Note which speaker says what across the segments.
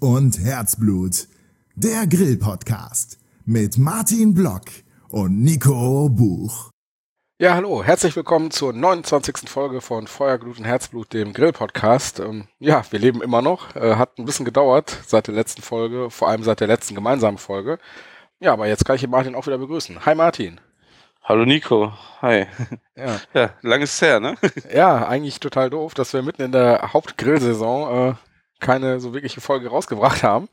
Speaker 1: Und Herzblut. Der Grill-Podcast mit Martin Block und Nico Buch.
Speaker 2: Ja, hallo, herzlich willkommen zur 29. Folge von Feuer, Glut und Herzblut, dem Grill-Podcast. Ähm, ja, wir leben immer noch. Äh, hat ein bisschen gedauert seit der letzten Folge, vor allem seit der letzten gemeinsamen Folge. Ja, aber jetzt kann ich den Martin auch wieder begrüßen. Hi Martin.
Speaker 3: Hallo Nico, hi.
Speaker 2: Ja,
Speaker 3: Ja, lang ist her, ne?
Speaker 2: ja eigentlich total doof, dass wir mitten in der Hauptgrillsaison äh, keine so wirkliche Folge rausgebracht haben.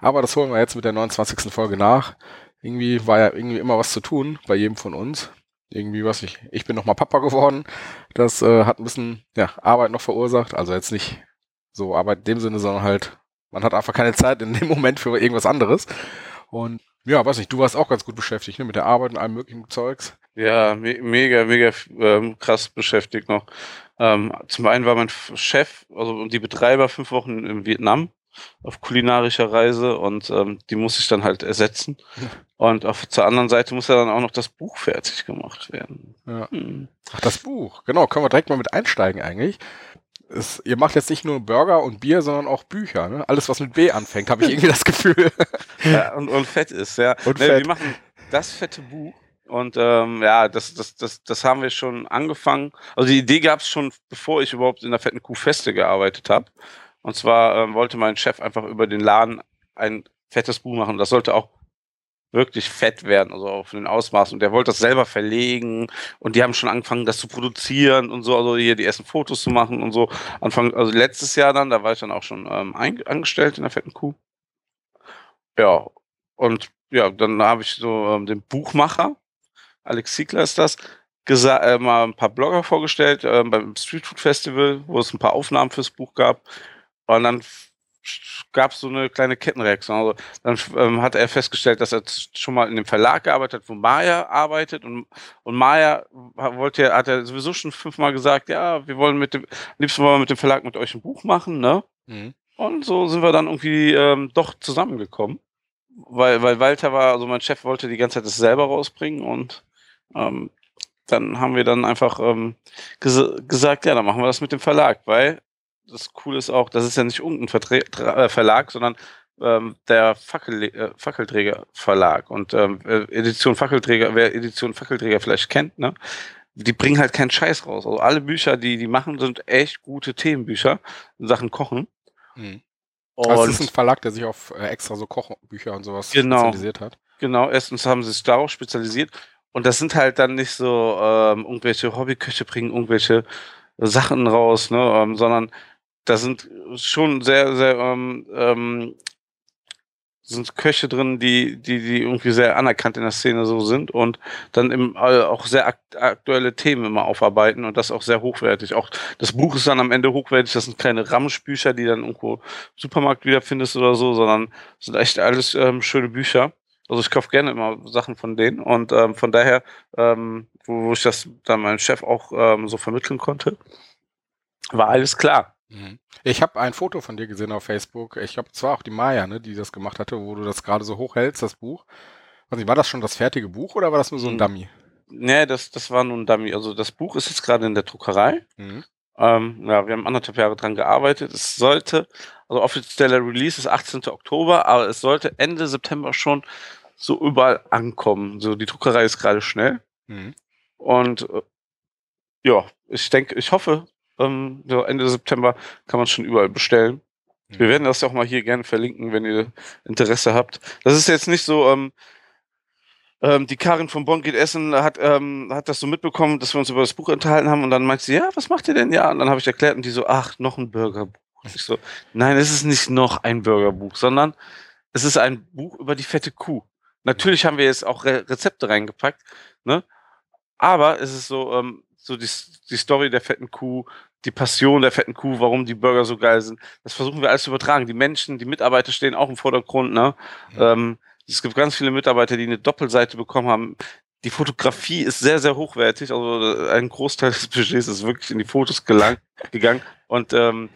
Speaker 2: Aber das holen wir jetzt mit der 29. Folge nach. Irgendwie war ja irgendwie immer was zu tun bei jedem von uns. Irgendwie, was ich, ich bin nochmal Papa geworden. Das äh, hat ein bisschen ja, Arbeit noch verursacht. Also jetzt nicht so Arbeit in dem Sinne, sondern halt, man hat einfach keine Zeit in dem Moment für irgendwas anderes. Und ja, weiß nicht, du warst auch ganz gut beschäftigt, ne, mit der Arbeit und allem möglichen Zeugs.
Speaker 3: Ja, me mega, mega ähm, krass beschäftigt noch. Ähm, zum einen war mein Chef, also die Betreiber, fünf Wochen in Vietnam auf kulinarischer Reise und ähm, die muss ich dann halt ersetzen. Und auf zur anderen Seite muss ja dann auch noch das Buch fertig gemacht werden.
Speaker 2: Ja.
Speaker 3: Hm.
Speaker 2: Ach, das Buch. Genau, können wir direkt mal mit einsteigen eigentlich. Es, ihr macht jetzt nicht nur Burger und Bier, sondern auch Bücher. Ne? Alles, was mit B anfängt, habe ich irgendwie das Gefühl.
Speaker 3: Ja, und, und fett ist, ja.
Speaker 2: Und
Speaker 3: nee,
Speaker 2: fett.
Speaker 3: Wir machen das fette Buch. Und ähm, ja, das, das, das, das haben wir schon angefangen. Also die Idee gab es schon, bevor ich überhaupt in der fetten Kuh Feste gearbeitet habe. Und zwar ähm, wollte mein Chef einfach über den Laden ein fettes Buch machen. Das sollte auch wirklich fett werden, also auf den Ausmaßen. Und der wollte das selber verlegen und die haben schon angefangen, das zu produzieren und so, also hier die ersten Fotos zu machen und so. Anfang, also letztes Jahr dann, da war ich dann auch schon ähm, angestellt in der fetten Kuh. Ja, und ja, dann habe ich so ähm, den Buchmacher, Alex Ziegler ist das, äh, mal ein paar Blogger vorgestellt ähm, beim Street Food Festival, wo es ein paar Aufnahmen fürs Buch gab. Und dann gab es so eine kleine Kettenreaktion. Also dann ähm, hat er festgestellt, dass er schon mal in dem Verlag gearbeitet hat, wo Maya arbeitet. Und, und Maya wollte, hat er sowieso schon fünfmal gesagt, ja, wir wollen mit dem, am liebsten wollen wir mit dem Verlag mit euch ein Buch machen, ne?
Speaker 2: Mhm.
Speaker 3: Und so sind wir dann irgendwie ähm, doch zusammengekommen. Weil, weil Walter war, also mein Chef wollte die ganze Zeit das selber rausbringen und ähm, dann haben wir dann einfach ähm, ges gesagt, ja, dann machen wir das mit dem Verlag, weil das Coole ist auch, das ist ja nicht irgendein Vertre Tra- äh, Verlag, sondern ähm, der Fackel äh, Fackelträger Verlag und ähm, äh, Edition Fackelträger, wer Edition Fackelträger vielleicht kennt, ne? Die bringen halt keinen Scheiß raus. Also alle Bücher, die die machen, sind echt gute Themenbücher in Sachen Kochen.
Speaker 2: Mhm.
Speaker 3: Und
Speaker 2: Also es ist ein Verlag, der sich auf äh, extra so Kochbücher und sowas
Speaker 3: Genau.
Speaker 2: spezialisiert hat.
Speaker 3: Genau, erstens haben sie sich darauf spezialisiert und das sind halt dann nicht so ähm, irgendwelche Hobbyköche bringen irgendwelche Sachen raus, ne, ähm, sondern da sind schon sehr, sehr ähm, ähm, sind Köche drin, die, die, die irgendwie sehr anerkannt in der Szene so sind und dann im, äh, auch sehr akt aktuelle Themen immer aufarbeiten und das auch sehr hochwertig. Auch das Buch ist dann am Ende hochwertig, das sind keine Ramschbücher, die dann irgendwo im Supermarkt wiederfindest oder so, sondern sind echt alles ähm, schöne Bücher. Also ich kaufe gerne immer Sachen von denen und ähm, von daher, ähm, wo, wo ich das dann meinem Chef auch ähm, so vermitteln konnte, war alles klar.
Speaker 2: Mhm. Ich habe ein Foto von dir gesehen auf Facebook. Ich glaube, es war auch die Maya, ne, die das gemacht hatte, wo du das gerade so hochhältst, das Buch. Nicht, war das schon das fertige Buch oder war das nur so ein
Speaker 3: Mhm.
Speaker 2: Dummy?
Speaker 3: Nee, das, das war nun ein Dummy. Also das Buch ist jetzt gerade in der Druckerei.
Speaker 2: Mhm.
Speaker 3: Ähm, ja, wir haben anderthalb Jahre dran gearbeitet. Es sollte, also offizieller Release ist 18. Oktober, aber es sollte Ende September schon so überall ankommen. So, die Druckerei ist gerade schnell.
Speaker 2: Mhm.
Speaker 3: Und äh, ja, ich denke, ich hoffe, ähm, so Ende September kann man schon überall bestellen.
Speaker 2: Mhm.
Speaker 3: Wir werden das ja auch mal hier gerne verlinken, wenn ihr Interesse habt. Das ist jetzt nicht so, ähm, ähm, die Karin von Bonn geht essen, hat, ähm, hat das so mitbekommen, dass wir uns über das Buch unterhalten haben und dann meint sie, ja, was macht ihr denn? Ja, und dann habe ich erklärt und die so, ach, noch ein Burgerbuch. Ich so, nein, es ist nicht noch ein Burgerbuch, sondern es ist ein Buch über die fette Kuh. Natürlich haben wir jetzt auch Re Rezepte reingepackt, ne? Aber es ist so, ähm, so die, die Story der fetten Kuh, die Passion der fetten Kuh, warum die Burger so geil sind. Das versuchen wir alles zu übertragen. Die Menschen, die Mitarbeiter stehen auch im Vordergrund, ne?
Speaker 2: Ja.
Speaker 3: Ähm, es gibt ganz viele Mitarbeiter, die eine Doppelseite bekommen haben. Die Fotografie ist sehr, sehr hochwertig. Also äh, ein Großteil des Budgets ist wirklich in die Fotos gelang, gegangen. Und ähm,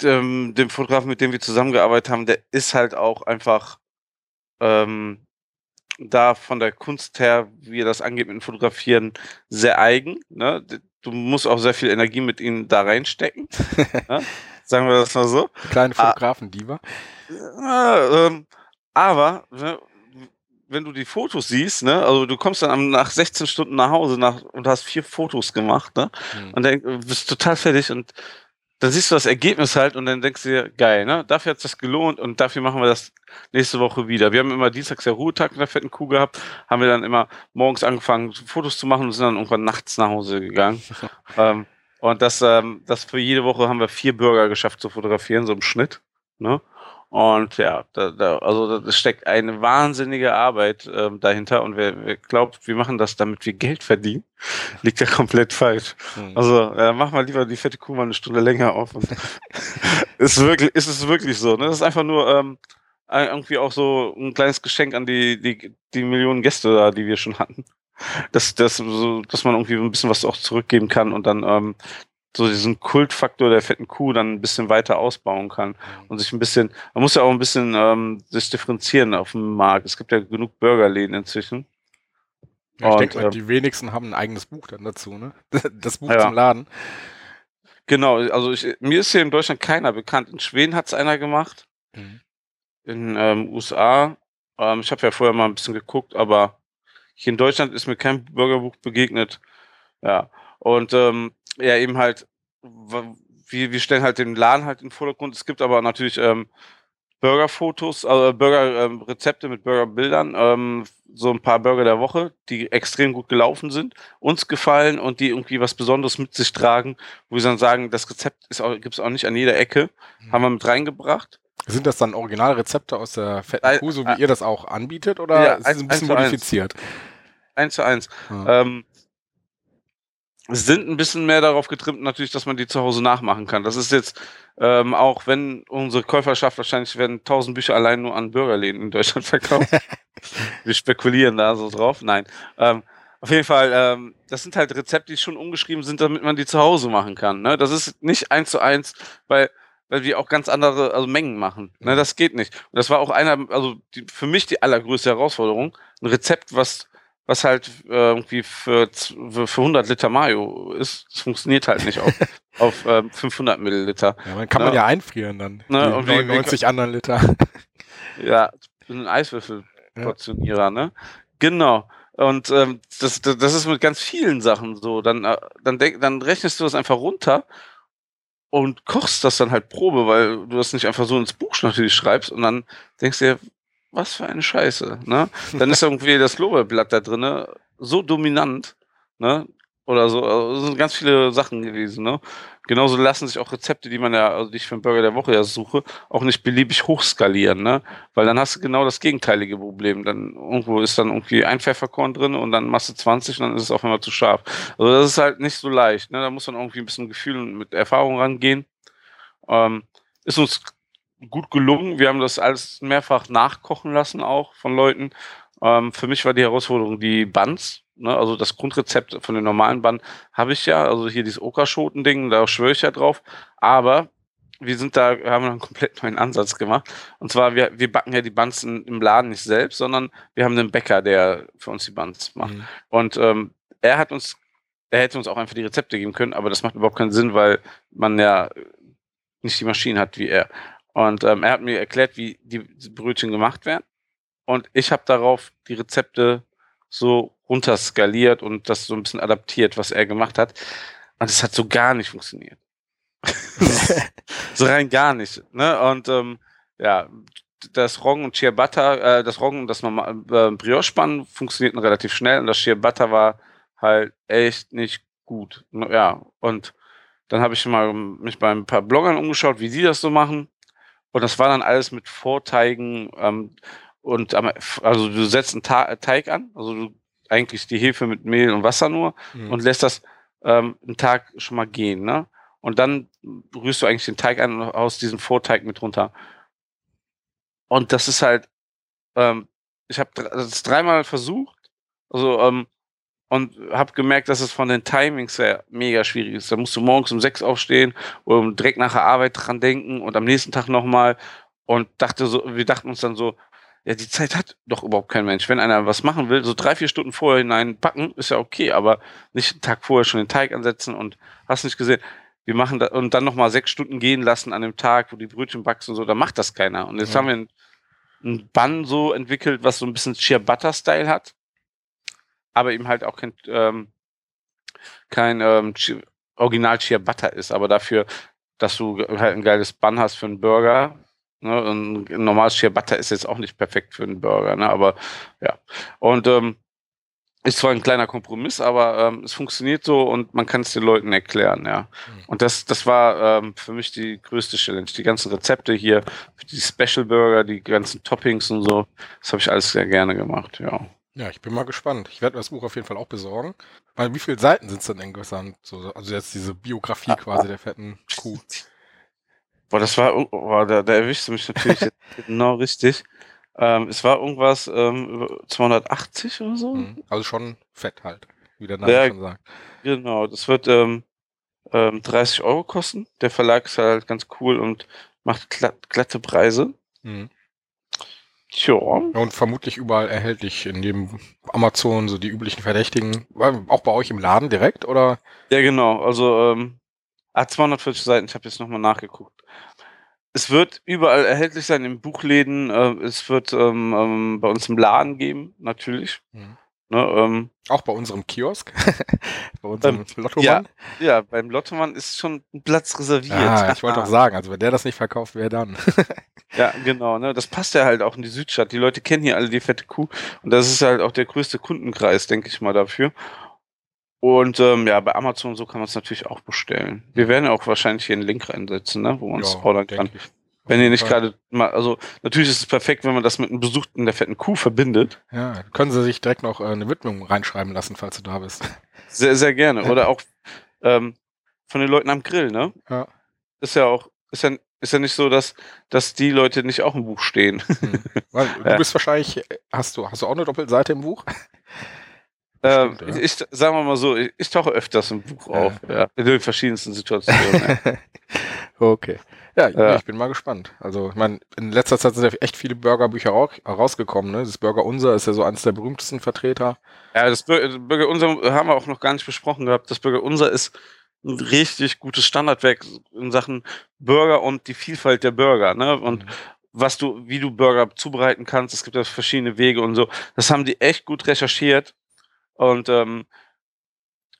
Speaker 3: d- ähm, dem Fotografen, mit dem wir zusammengearbeitet haben, der ist halt auch einfach ähm, da von der Kunst her, wie er das angeht mit dem Fotografieren, sehr eigen. Ne? Du musst auch sehr viel Energie mit ihm da reinstecken. ne? Sagen wir das mal so.
Speaker 2: Kleine Fotografen-Diva.
Speaker 3: Ah, ähm, aber, ne, wenn du die Fotos siehst, ne, also du kommst dann nach 16 Stunden nach Hause nach, und hast vier Fotos gemacht, ne,
Speaker 2: Hm.
Speaker 3: und dann bist total fertig und dann siehst du das Ergebnis halt und dann denkst du dir, geil, ne, dafür hat es das gelohnt und dafür machen wir das nächste Woche wieder. Wir haben immer dienstags der Ruhetag in der fetten Kuh gehabt, haben wir dann immer morgens angefangen, Fotos zu machen und sind dann irgendwann nachts nach Hause gegangen. ähm, und das, ähm, das für jede Woche haben wir vier Burger geschafft zu fotografieren, so im Schnitt. Ne? Und ja, da, da, also da steckt eine wahnsinnige Arbeit ähm, dahinter und wer, wer glaubt, wir machen das, damit wir Geld verdienen, liegt ja komplett falsch.
Speaker 2: Hm.
Speaker 3: Also äh, mach mal lieber die fette Kuh mal eine Stunde länger auf. Ist wirklich, ist es wirklich so. Ne? Das ist einfach nur ähm, irgendwie auch so ein kleines Geschenk an die, die, die Millionen Gäste da, die wir schon hatten. Dass, dass, so, dass man irgendwie ein bisschen was auch zurückgeben kann und dann ähm, so diesen Kultfaktor der fetten Kuh dann ein bisschen weiter ausbauen kann und sich ein bisschen, man muss ja auch ein bisschen ähm, sich differenzieren auf dem Markt. Es gibt ja genug Burgerläden inzwischen.
Speaker 2: Ja, ich
Speaker 3: Und,
Speaker 2: denke
Speaker 3: ähm,
Speaker 2: die wenigsten haben ein eigenes Buch dann dazu, ne? Das Buch
Speaker 3: Ja.
Speaker 2: zum Laden.
Speaker 3: Genau, also ich, mir ist hier in Deutschland keiner bekannt. In Schweden hat es einer gemacht.
Speaker 2: Mhm.
Speaker 3: in ähm, USA. Ähm, ich habe ja vorher mal ein bisschen geguckt, aber hier in Deutschland ist mir kein Burgerbuch begegnet. Ja. Und ähm, ja, eben halt, wir, wir stellen halt den Laden halt in den Vordergrund. Es gibt aber natürlich ähm, Burgerfotos, also Burger-Rezepte mit Burgerbildern, ähm, so ein paar Burger der Woche, die extrem gut gelaufen sind, uns gefallen und die irgendwie was Besonderes mit sich tragen, wo wir dann sagen, das Rezept gibt es auch nicht an jeder Ecke,
Speaker 2: Mhm.
Speaker 3: haben wir mit reingebracht.
Speaker 2: Sind das dann Originalrezepte aus der fetten Kuh, so
Speaker 3: ein-
Speaker 2: wie ihr das auch anbietet, oder
Speaker 3: Ja,
Speaker 2: ist es
Speaker 3: eins-
Speaker 2: ein bisschen
Speaker 3: eins eins.
Speaker 2: modifiziert?
Speaker 3: Eins zu eins.
Speaker 2: Ja.
Speaker 3: Ähm, sind ein bisschen mehr darauf getrimmt, natürlich, dass man die zu Hause nachmachen kann. Das ist jetzt ähm, auch, wenn unsere Käuferschaft wahrscheinlich werden tausend Bücher allein nur an Burgerläden in Deutschland verkauft. Wir spekulieren da so drauf. Nein. Ähm, auf jeden Fall, ähm, das sind halt Rezepte, die schon umgeschrieben sind, damit man die zu Hause machen kann. Ne? Das ist nicht eins zu eins, weil, weil wir auch ganz andere also Mengen machen. Ne? Das geht nicht. Und das war auch einer, also die, für mich die allergrößte Herausforderung, ein Rezept, was was halt äh, irgendwie für, für für 100 Liter Mayo ist, das funktioniert halt nicht auf, auf ähm, 500 Milliliter.
Speaker 2: Ja, dann kann man
Speaker 3: Ja.
Speaker 2: ja einfrieren dann.
Speaker 3: Ne,
Speaker 2: die
Speaker 3: und wie- wie-
Speaker 2: 99 anderen Liter.
Speaker 3: Ja, ein Eiswürfelportionierer, ne? Genau. Und ähm, das, das, das ist mit ganz vielen Sachen so. Dann, äh, dann, denk, dann rechnest du das einfach runter und kochst das dann halt Probe, weil du das nicht einfach so ins Buch natürlich schreibst und dann denkst du dir, was für eine Scheiße, ne? Dann ist irgendwie das Lorbeerblatt da drinne so dominant, ne? Oder so, also es sind ganz viele Sachen gewesen, ne? Genauso lassen sich auch Rezepte, die man ja, also die ich für den Burger der Woche ja suche, auch nicht beliebig hochskalieren, ne? Weil dann hast du genau das gegenteilige Problem. Dann irgendwo ist dann irgendwie ein Pfefferkorn drin und dann machst du 20 und dann ist es auf einmal zu scharf. Also das ist halt nicht so leicht, ne? Da muss man irgendwie ein bisschen Gefühl und mit Erfahrung rangehen. Ähm, ist uns gut gelungen. Wir haben das alles mehrfach nachkochen lassen, auch von Leuten. Ähm, für mich war die Herausforderung die Buns. Ne? Also das Grundrezept von den normalen Bun habe ich ja. Also hier dieses Okerschoten-Ding, da schwöre ich ja drauf. Aber wir sind da, haben einen komplett neuen Ansatz gemacht. Und zwar, wir, wir backen ja die Buns in, im Laden nicht selbst, sondern wir haben einen Bäcker, der für uns die Buns macht.
Speaker 2: Mhm.
Speaker 3: Und ähm, er hat uns, er hätte uns auch einfach die Rezepte geben können, aber das macht überhaupt keinen Sinn, weil man ja nicht die Maschinen hat wie er. Und ähm, er hat mir erklärt, wie die Brötchen gemacht werden. Und ich habe darauf die Rezepte so runterskaliert und das so ein bisschen adaptiert, was er gemacht hat. Und es hat so gar nicht funktioniert. so rein gar nicht. Ne? Und ähm, ja, das Roggen und Ciabatta, äh, das Roggen und das äh, Brioche-Spann funktionierten relativ schnell und das Ciabatta war halt echt nicht gut. Ja, und dann habe ich mal mich bei ein paar Bloggern umgeschaut, wie die das so machen. Und das war dann alles mit Vorteigen ähm, und am- also du setzt einen Ta Teig an, also du eigentlich die Hefe mit Mehl und Wasser nur
Speaker 2: Mhm.
Speaker 3: und lässt das ähm, einen Tag schon mal gehen, ne? Und dann rührst du eigentlich den Teig an und haust diesen Vorteig mit runter. Und das ist halt, ähm, ich habe das dreimal versucht, also ähm, und habe gemerkt, dass es von den Timings her mega schwierig ist. Da musst du morgens um sechs aufstehen und direkt nach der Arbeit dran denken und am nächsten Tag nochmal und dachte so, wir dachten uns dann so, ja, die Zeit hat doch überhaupt kein Mensch. Wenn einer was machen will, so drei, vier Stunden vorher hineinpacken, ist ja okay, aber nicht einen Tag vorher schon den Teig ansetzen und hast nicht gesehen. wir machen da und dann nochmal sechs Stunden gehen lassen an dem Tag, wo die Brötchen backst und so, da macht das keiner. Und jetzt
Speaker 2: Ja.
Speaker 3: haben wir ein, ein Bann so entwickelt, was so ein bisschen Ciabatta-Style hat, aber eben halt auch kein, ähm, kein ähm, Original Ciabatta ist, aber dafür, dass du halt ein geiles Bann hast für einen Burger. Ne? Und ein normales Ciabatta ist jetzt auch nicht perfekt für einen Burger, ne? aber ja. Und ähm, ist zwar ein kleiner Kompromiss, aber ähm, es funktioniert so und man kann es den Leuten erklären, ja.
Speaker 2: Mhm.
Speaker 3: Und das, das war ähm, für mich die größte Challenge. Die ganzen Rezepte hier, die Special Burger, die ganzen Toppings und so, das habe ich alles sehr gerne gemacht, ja.
Speaker 2: Ja, ich bin mal gespannt. Ich werde mir das Buch auf jeden Fall auch besorgen. Weil wie viele Seiten sind es denn insgesamt? So, also jetzt diese Biografie
Speaker 3: Ah,
Speaker 2: quasi der fetten Kuh.
Speaker 3: Boah, das war, boah, da, da erwischst du mich natürlich jetzt genau richtig. Ähm, es war irgendwas ähm, über 280 oder so.
Speaker 2: Mhm. Also schon fett halt, wie der Name
Speaker 3: Ja.
Speaker 2: schon sagt.
Speaker 3: Genau, das wird ähm, ähm, 30 Euro kosten. Der Verlag ist halt ganz cool und macht glatt, glatte Preise.
Speaker 2: Mhm.
Speaker 3: Tja,
Speaker 2: Ja, Und vermutlich überall erhältlich in dem Amazon, so die üblichen Verdächtigen. Auch bei euch im Laden direkt oder?
Speaker 3: ja genau. Also ähm, ah, 240 Seiten, ich habe jetzt nochmal nachgeguckt. Es wird überall erhältlich sein, in Buchläden. Äh, es wird ähm, ähm, bei uns im Laden geben, natürlich.
Speaker 2: Mhm.
Speaker 3: Ne, ähm,
Speaker 2: Auch bei unserem Kiosk? bei unserem
Speaker 3: Ähm,
Speaker 2: Lottomann?
Speaker 3: ja, beim Lottomann ist schon ein Platz reserviert.
Speaker 2: Ah, ich wollte auch sagen, also wenn der das nicht verkauft, wer dann?
Speaker 3: Ja, genau, ne? Das passt ja halt auch in die Südstadt. Die Leute kennen hier alle die fette Kuh und das ist halt auch der größte Kundenkreis, denke ich mal, dafür. Und ähm, ja, bei Amazon so kann man es natürlich auch bestellen. Wir werden ja auch wahrscheinlich hier einen Link reinsetzen, ne? wo man es ordern kann.
Speaker 2: ich.
Speaker 3: Wenn ihr nicht gerade mal, also natürlich ist es perfekt, wenn man das mit einem Besuch in der fetten Kuh verbindet.
Speaker 2: Ja, können Sie sich direkt noch äh, eine Widmung reinschreiben lassen, falls du da bist.
Speaker 3: Sehr, sehr gerne. Oder auch ähm, von den Leuten am Grill, ne?
Speaker 2: Ja.
Speaker 3: Ist ja auch, ist ja, ist ja nicht so, dass, dass die Leute nicht auch im Buch stehen.
Speaker 2: Hm. Weil du
Speaker 3: Ja.
Speaker 2: bist wahrscheinlich, hast du, hast du auch eine Doppelseite im Buch?
Speaker 3: Ähm,
Speaker 2: Bestimmt, ja.
Speaker 3: ich, ich, sagen wir mal so, ich, ich tauche öfters im Buch auf, ja, in den verschiedensten Situationen.
Speaker 2: okay. Ja, ich-
Speaker 3: Ja.
Speaker 2: ich bin mal gespannt. Also, ich meine, in letzter Zeit sind ja echt viele Burgerbücher rau- rausgekommen. Ne? Das Burger Unser ist ja so eines der berühmtesten Vertreter.
Speaker 3: ja, das Bürger Unser haben wir auch noch gar nicht besprochen gehabt. Das Bürger Unser ist ein richtig gutes Standardwerk in Sachen Burger und die Vielfalt der Burger, ne? Und was du, wie du Burger zubereiten kannst, es gibt ja verschiedene Wege und so. Das haben die echt gut recherchiert und ähm,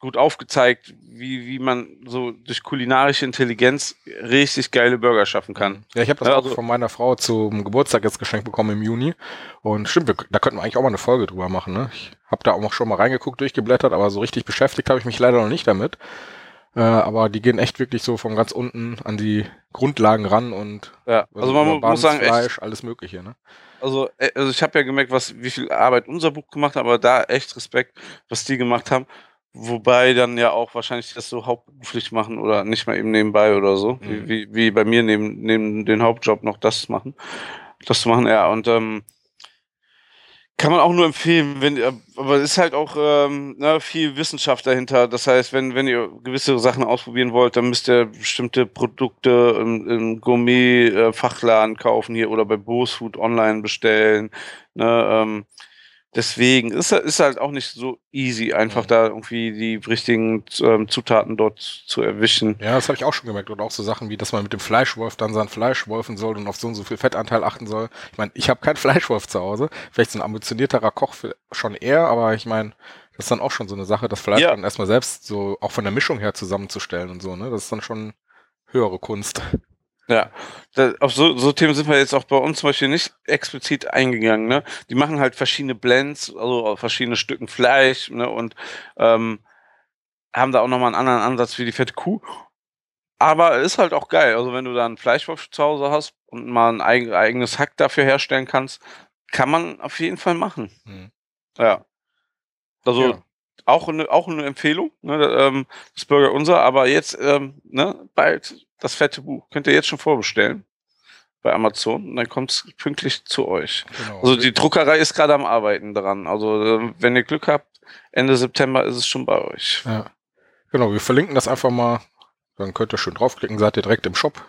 Speaker 3: gut aufgezeigt, wie, wie man so durch kulinarische Intelligenz richtig geile Burger schaffen kann.
Speaker 2: Ja, ich habe das
Speaker 3: Ja,
Speaker 2: auch
Speaker 3: also-
Speaker 2: von meiner Frau zum Geburtstag jetzt geschenkt bekommen im Juni. Und stimmt, wir, da könnten wir eigentlich auch mal eine Folge drüber machen. Ne? Ich habe da auch schon mal reingeguckt, durchgeblättert, aber so richtig beschäftigt habe ich mich leider noch nicht damit. Äh, aber die gehen echt wirklich so von ganz unten an die Grundlagen ran und
Speaker 3: Ja, also man
Speaker 2: über
Speaker 3: mu-
Speaker 2: Buns,
Speaker 3: muss sagen, echt,
Speaker 2: Fleisch, alles Mögliche. Ne?
Speaker 3: also, äh, also ich habe ja gemerkt, was, wie viel Arbeit unser Buch gemacht hat, aber da echt Respekt, was die gemacht haben. Wobei dann ja auch wahrscheinlich das so hauptberuflich machen oder nicht mal eben nebenbei oder so,
Speaker 2: Mhm.
Speaker 3: wie, wie, bei mir neben, neben den Hauptjob noch das machen. Das zu machen, ja. Und ähm, kann man auch nur empfehlen, wenn, äh, aber es ist halt auch ähm, ne, viel Wissenschaft dahinter. Das heißt, wenn, wenn ihr gewisse Sachen ausprobieren wollt, dann müsst ihr bestimmte Produkte im, im Gourmet-Fachladen kaufen hier oder bei Bose Food online bestellen. Ne, ähm, deswegen ist, ist halt auch nicht so easy, einfach
Speaker 2: Mhm.
Speaker 3: da irgendwie die richtigen ähm, Zutaten dort zu erwischen.
Speaker 2: Ja, das habe ich auch schon gemerkt. Und auch so Sachen wie, dass man mit dem Fleischwolf dann sein Fleisch wolfen soll und auf so und so viel Fettanteil achten soll. Ich meine, ich habe keinen Fleischwolf zu Hause. Vielleicht so ein ambitionierterer Koch schon eher, aber ich meine, das ist dann auch schon so eine Sache, das Fleisch
Speaker 3: Ja.
Speaker 2: dann erstmal selbst so auch von der Mischung her zusammenzustellen und so, ne? Das ist dann schon höhere Kunst.
Speaker 3: Ja, da, auf so, so Themen sind wir jetzt auch bei uns zum Beispiel nicht explizit eingegangen. Ne? Die machen halt verschiedene Blends, also verschiedene Stücken Fleisch ne? und ähm, haben da auch nochmal einen anderen Ansatz wie die fette Kuh. Aber ist halt auch geil. Also wenn du da einen Fleischwolf zu Hause hast und mal ein eig eigenes Hack dafür herstellen kannst, kann man auf jeden Fall machen.
Speaker 2: Hm.
Speaker 3: Ja. Also
Speaker 2: Ja.
Speaker 3: Auch eine, auch eine Empfehlung, ne, ähm, das Burger Unser, aber jetzt ähm, ne, bald das fette Buch. Könnt ihr jetzt schon vorbestellen bei Amazon und dann kommt es pünktlich zu euch.
Speaker 2: Genau.
Speaker 3: Also die Druckerei ist gerade am Arbeiten dran. Also äh, wenn ihr Glück habt, Ende September ist es schon bei euch.
Speaker 2: Ja. Genau, wir verlinken das einfach mal. Dann könnt ihr schön draufklicken, seid ihr direkt im Shop.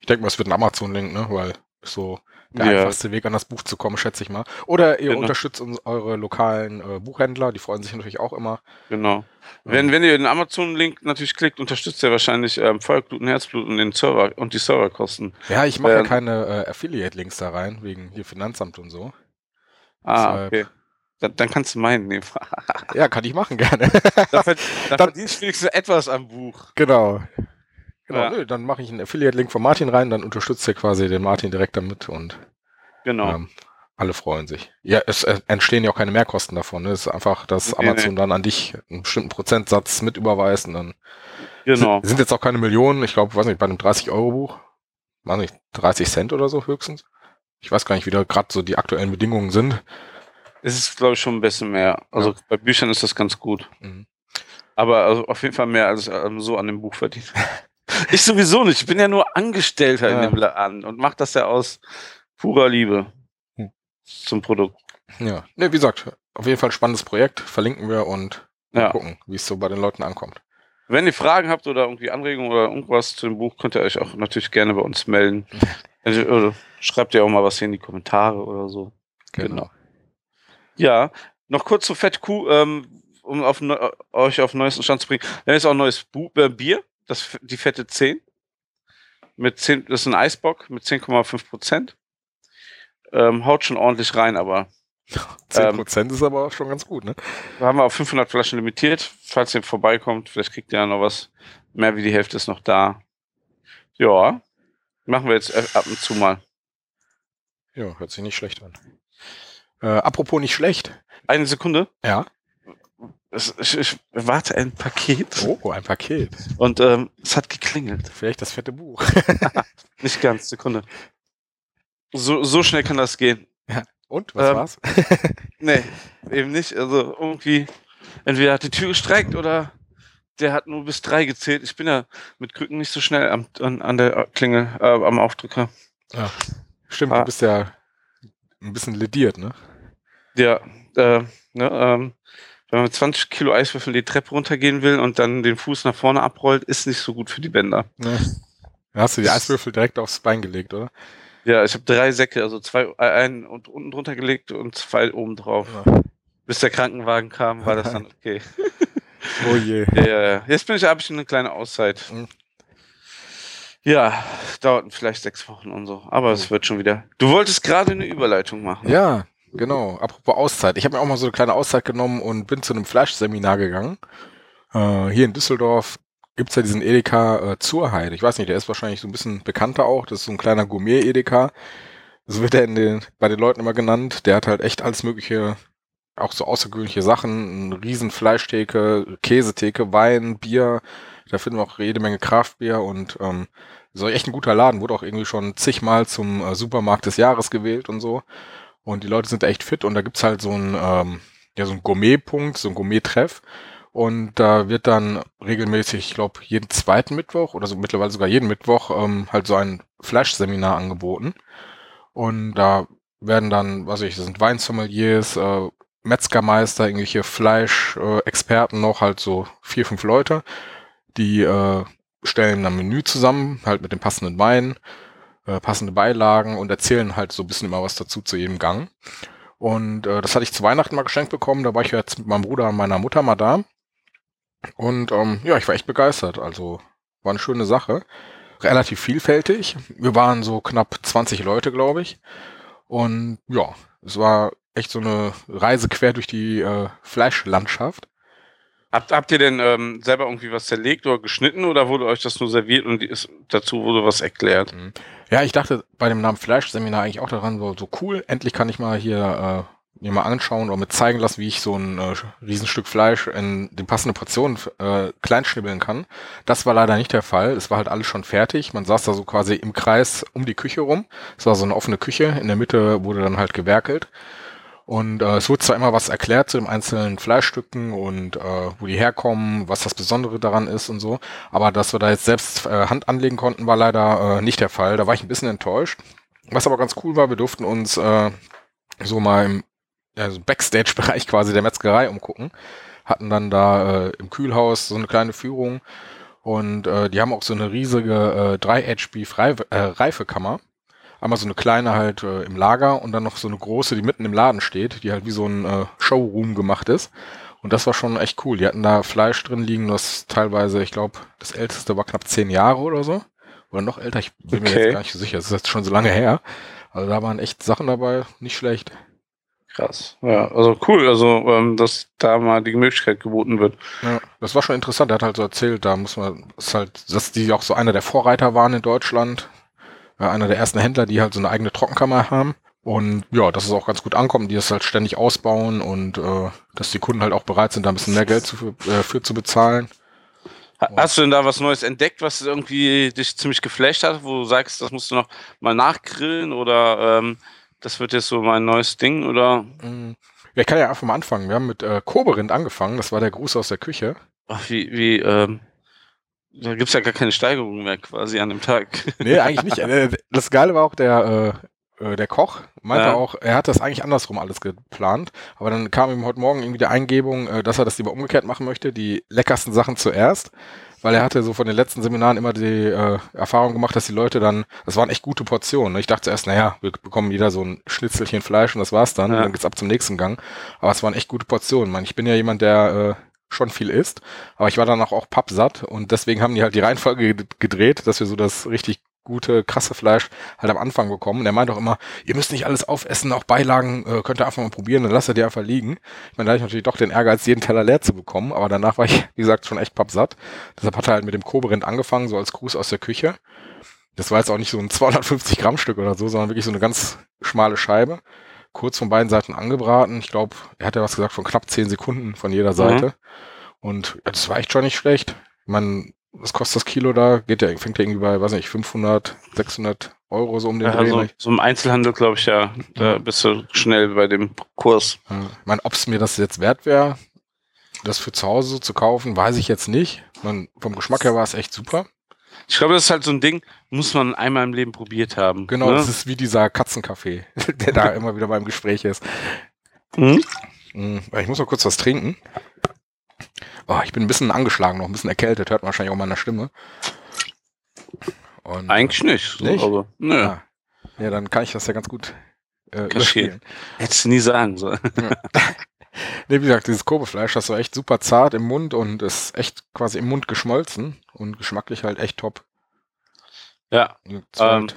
Speaker 2: Ich denke mal, es wird ein Amazon-Link, ne? Weil so der
Speaker 3: Ja.
Speaker 2: einfachste Weg, an das Buch zu kommen, schätze ich mal. Oder ihr
Speaker 3: Genau.
Speaker 2: unterstützt uns, eure lokalen äh, Buchhändler, die freuen sich natürlich auch immer.
Speaker 3: Genau. Wenn, wenn ihr den Amazon-Link natürlich klickt, unterstützt ihr wahrscheinlich ähm, Feuergluten, Herzblut und den Server und die Serverkosten.
Speaker 2: Ja, ich mache ja
Speaker 3: Ähm,
Speaker 2: keine äh, Affiliate-Links da rein, wegen hier Finanzamt und so.
Speaker 3: Ah,
Speaker 2: Deshalb-
Speaker 3: okay. Dann, dann kannst du meinen nehmen.
Speaker 2: Ja, kann ich machen, gerne.
Speaker 3: da
Speaker 2: Dann-
Speaker 3: verdienst du wenigstens etwas am Buch.
Speaker 2: genau. Genau,
Speaker 3: Ja.
Speaker 2: nö, dann mache ich einen Affiliate-Link von Martin rein, dann unterstützt ihr quasi den Martin direkt damit und
Speaker 3: Genau.
Speaker 2: ähm, alle freuen sich. Ja, es äh, entstehen ja auch keine Mehrkosten davon. Ne? Es ist einfach, dass
Speaker 3: Nee,
Speaker 2: Amazon dann an dich einen bestimmten Prozentsatz mit überweist und dann
Speaker 3: genau.
Speaker 2: sind, sind jetzt auch keine Millionen. Ich glaube, weiß nicht, bei einem 30-Euro-Buch, weiß nicht, 30 Cent oder so höchstens. Ich weiß gar nicht, wie da gerade so die aktuellen Bedingungen sind.
Speaker 3: Es ist, glaube ich, schon ein bisschen mehr. Also bei Büchern ist das ganz gut.
Speaker 2: Mhm.
Speaker 3: Aber also auf jeden Fall mehr als ähm, so an dem Buch verdient. ich sowieso nicht. Ich bin ja nur Angestellter
Speaker 2: Ja.
Speaker 3: in dem Laden und mache das ja aus purer Liebe
Speaker 2: Hm.
Speaker 3: zum Produkt.
Speaker 2: Ja, ne, wie gesagt, auf jeden Fall ein spannendes Projekt. Verlinken wir und
Speaker 3: Ja.
Speaker 2: gucken, wie es so bei den Leuten ankommt.
Speaker 3: Wenn ihr Fragen habt oder irgendwie Anregungen oder irgendwas zu dem Buch, könnt ihr euch auch natürlich gerne bei uns melden. Also, oder schreibt ihr auch mal was hier in die Kommentare oder so. Genau. Ja, noch kurz zu Fett Kuh, ähm, um auf, euch auf den neuesten Stand zu bringen. Dann ist auch ein neues Bu äh, Bier, das, die Fette 10. Mit 10, das ist ein Eisbock mit 10,5 Prozent. Ähm, haut schon ordentlich rein, aber
Speaker 2: 10% ist aber auch schon ganz gut, ne?
Speaker 3: da haben wir auf 500 Flaschen limitiert. Falls ihr vorbeikommt, vielleicht kriegt ihr ja noch was. Mehr wie die Hälfte ist noch da. Ja, machen wir jetzt äh, ab und zu mal.
Speaker 2: Ja, hört sich nicht schlecht an. Äh, apropos nicht schlecht.
Speaker 3: Eine Sekunde.
Speaker 2: Ja.
Speaker 3: Ich, ich warte ein Paket
Speaker 2: Oh, ein Paket.
Speaker 3: und ähm, es hat geklingelt.
Speaker 2: Vielleicht das fette Buch.
Speaker 3: Nicht ganz, Sekunde. So, so schnell kann das gehen.
Speaker 2: Und, was
Speaker 3: Ähm,
Speaker 2: war's?
Speaker 3: Nee, eben nicht. Also irgendwie, entweder hat die Tür gestreikt oder der hat nur bis drei gezählt. Ich bin ja mit Krücken nicht so schnell am, an, an der Klingel, äh, am Aufdrücker.
Speaker 2: Stimmt,
Speaker 3: ah.
Speaker 2: du bist ja ein bisschen lediert, ne?
Speaker 3: Ja, äh, ne, ähm, wenn man mit 20 Kilo Eiswürfel die Treppe runtergehen will und dann den Fuß nach vorne abrollt, ist nicht so gut für die Bänder.
Speaker 2: ne? Da hast du die Eiswürfel direkt aufs Bein gelegt, oder?
Speaker 3: Ja, ich habe drei Säcke, also zwei, äh, einen und unten drunter gelegt und zwei oben drauf.
Speaker 2: Ja.
Speaker 3: Bis der Krankenwagen kam, war das dann okay.
Speaker 2: Oh je.
Speaker 3: Ja, ja, ja. Jetzt bin ich, habe ich eine kleine Auszeit.
Speaker 2: Mhm.
Speaker 3: Ja, dauert vielleicht sechs Wochen und so. Aber es wird schon wieder. Du wolltest gerade eine Überleitung machen.
Speaker 2: Ja, genau. Apropos Auszeit. Ich habe mir auch mal so eine kleine Auszeit genommen und bin zu einem Fleischseminar gegangen. Äh, hier in Düsseldorf gibt's ja diesen Edeka äh, Zurheide. Ich weiß nicht, der ist wahrscheinlich so ein bisschen bekannter auch. Das ist so ein kleiner Gourmet-Edeka. So wird er in den, bei den Leuten immer genannt. Der hat halt echt alles mögliche, auch so außergewöhnliche Sachen. Eine riesen Fleischtheke, Käsetheke, Wein, Bier. Da finden wir auch jede Menge Kraftbier und ähm, so echt ein guter Laden. Wurde auch irgendwie schon zigmal zum äh, Supermarkt des Jahres gewählt und so. Und die Leute sind echt fit und da gibt's halt so ein, ähm, ja, so ein Gourmet-Punkt, so ein Gourmet-Treff. Und da wird dann regelmäßig, ich glaube, jeden zweiten Mittwoch oder so mittlerweile sogar jeden Mittwoch ähm, halt so ein Fleischseminar angeboten. Und da werden dann, was ich, das sind Weinsommeliers, äh, Metzgermeister, irgendwelche Fleischexperten noch, halt so vier, fünf Leute, die äh, stellen ein Menü zusammen, halt mit dem passenden Wein, äh, passende Beilagen und erzählen halt so ein bisschen immer was dazu zu jedem Gang. Und äh, das hatte ich zu Weihnachten mal geschenkt bekommen. Da war ich jetzt mit meinem Bruder und meiner Mutter mal da. Und ähm, ja, ich war echt begeistert. Also war eine schöne Sache. Relativ vielfältig. Wir waren so knapp 20 Leute, glaube ich. Und ja, es war echt so eine Reise quer durch die äh, Fleischlandschaft.
Speaker 3: Habt, habt ihr denn ähm, selber irgendwie was zerlegt oder geschnitten oder wurde euch das nur serviert und ist, dazu wurde was erklärt?
Speaker 2: Ja, ich dachte bei dem Namen Fleischseminar eigentlich auch daran, so, so cool, endlich kann ich mal hier äh, mir mal anschauen oder mir zeigen lassen, wie ich so ein äh, Riesenstück Fleisch in den passenden Portionen äh, kleinschnibbeln kann. Das war leider nicht der Fall. Es war halt alles schon fertig. Man saß da so quasi im Kreis um die Küche rum. Es war so eine offene Küche. In der Mitte wurde dann halt gewerkelt. Und äh, es wurde zwar immer was erklärt zu den einzelnen Fleischstücken und äh, wo die herkommen, was das Besondere daran ist und so, aber dass wir da jetzt selbst äh, Hand anlegen konnten, war leider äh, nicht der Fall. Da war ich ein bisschen enttäuscht. Was aber ganz cool war, wir durften uns äh, so mal im also Backstage-Bereich quasi der Metzgerei umgucken. Hatten dann da äh, im Kühlhaus so eine kleine Führung und äh, die haben auch so eine riesige äh, 3 HP äh, Reifekammer. Einmal so eine kleine halt äh, im Lager und dann noch so eine große, die mitten im Laden steht, die halt wie so ein äh, Showroom gemacht ist. Und das war schon echt cool. Die hatten da Fleisch drin liegen, das teilweise, ich glaube, das älteste war knapp zehn Jahre oder so. Oder noch älter, ich bin
Speaker 3: Okay.
Speaker 2: mir jetzt gar nicht so sicher. Das ist jetzt schon so lange her. Also da waren echt Sachen dabei, nicht schlecht.
Speaker 3: Krass. Ja, also cool, also ähm, dass da mal die Möglichkeit geboten wird.
Speaker 2: Ja, das war schon interessant. Er hat halt so erzählt, da muss man, ist halt, dass die auch so einer der Vorreiter waren in Deutschland. Ja, einer der ersten Händler, die halt so eine eigene Trockenkammer haben. Und ja, dass es auch ganz gut ankommt, die das halt ständig ausbauen und äh, dass die Kunden halt auch bereit sind, da ein bisschen mehr Geld zu, äh, für zu bezahlen.
Speaker 3: Ha- Hast du denn da was Neues entdeckt, was irgendwie dich ziemlich geflasht hat, wo du sagst, das musst du noch mal nachgrillen oder ähm, das wird jetzt so mein neues Ding oder
Speaker 2: Mm. Ja, ich kann ja einfach mal anfangen. Wir haben mit äh, Koberind angefangen. Das war der Gruß aus der Küche.
Speaker 3: ach, wie, wie ähm, da gibt's ja gar keine Steigerung mehr quasi an dem Tag.
Speaker 2: Nee, eigentlich nicht. Äh, Das Geile war auch der, äh, äh, der Koch meinte
Speaker 3: Ja.
Speaker 2: auch, er hat das eigentlich andersrum alles geplant. Aber dann kam ihm heute Morgen irgendwie die Eingebung, dass er das lieber umgekehrt machen möchte, die leckersten Sachen zuerst. Weil er hatte so von den letzten Seminaren immer die äh, Erfahrung gemacht, dass die Leute dann, das waren echt gute Portionen. ne? Ich dachte zuerst, naja, wir bekommen jeder so ein Schnitzelchen Fleisch und das war's dann.
Speaker 3: Ja.
Speaker 2: Und dann geht's ab zum nächsten Gang. Aber es waren echt gute Portionen. Ich, meine, ich bin ja jemand, der äh, schon viel isst, aber ich war dann auch, pappsatt und deswegen haben die halt die Reihenfolge ged- gedreht, dass wir so das richtig gute, krasse Fleisch halt am Anfang bekommen. Und er meint auch immer, ihr müsst nicht alles aufessen, auch Beilagen äh, könnt ihr einfach mal probieren, dann lasst ihr die einfach liegen. Ich meine, da hatte ich natürlich doch den Ehrgeiz, jeden Teller leer zu bekommen, aber danach war ich, wie gesagt, schon echt pappsatt. Deshalb hat er halt mit dem Koberind angefangen, so als Gruß aus der Küche. Das war jetzt auch nicht so ein 250 Gramm Stück oder so, sondern wirklich so eine ganz schmale Scheibe. Kurz von beiden Seiten angebraten. Ich glaube, er hat ja was gesagt von knapp 10 Sekunden von jeder Seite. Und ja, das war echt schon nicht schlecht. Meine, was kostet das Kilo da? Geht ja, fängt ja irgendwie bei, weiß nicht, 500, 600 Euro so um den
Speaker 3: Ja,
Speaker 2: Dreh.
Speaker 3: so,
Speaker 2: ne?
Speaker 3: so im Einzelhandel glaube ich ja, da bist du schnell bei dem Kurs.
Speaker 2: Ja. Ich meine, ob es mir das jetzt wert wäre, das für zu Hause so zu kaufen, weiß ich jetzt nicht. Man, vom Geschmack her war es echt super.
Speaker 3: Ich glaube, das ist halt so ein Ding, muss man einmal im Leben probiert haben.
Speaker 2: Genau,
Speaker 3: ne?
Speaker 2: das ist wie dieser Katzenkaffee, der da immer wieder beim Gespräch ist.
Speaker 3: Mhm.
Speaker 2: Mm, Ich muss mal kurz was trinken. Oh, ich bin ein bisschen angeschlagen noch, ein bisschen erkältet, hört man wahrscheinlich auch meiner Stimme. Und,
Speaker 3: Eigentlich nicht. So,
Speaker 2: Nicht?
Speaker 3: Also, nö.
Speaker 2: Ja. ja, dann kann ich das ja ganz gut äh.
Speaker 3: Hättest du nie sagen sollen.
Speaker 2: Nee, wie gesagt, dieses Kobefleisch, das war echt super zart im Mund und ist echt quasi im Mund geschmolzen und geschmacklich halt echt top.
Speaker 3: Ja, Ähm,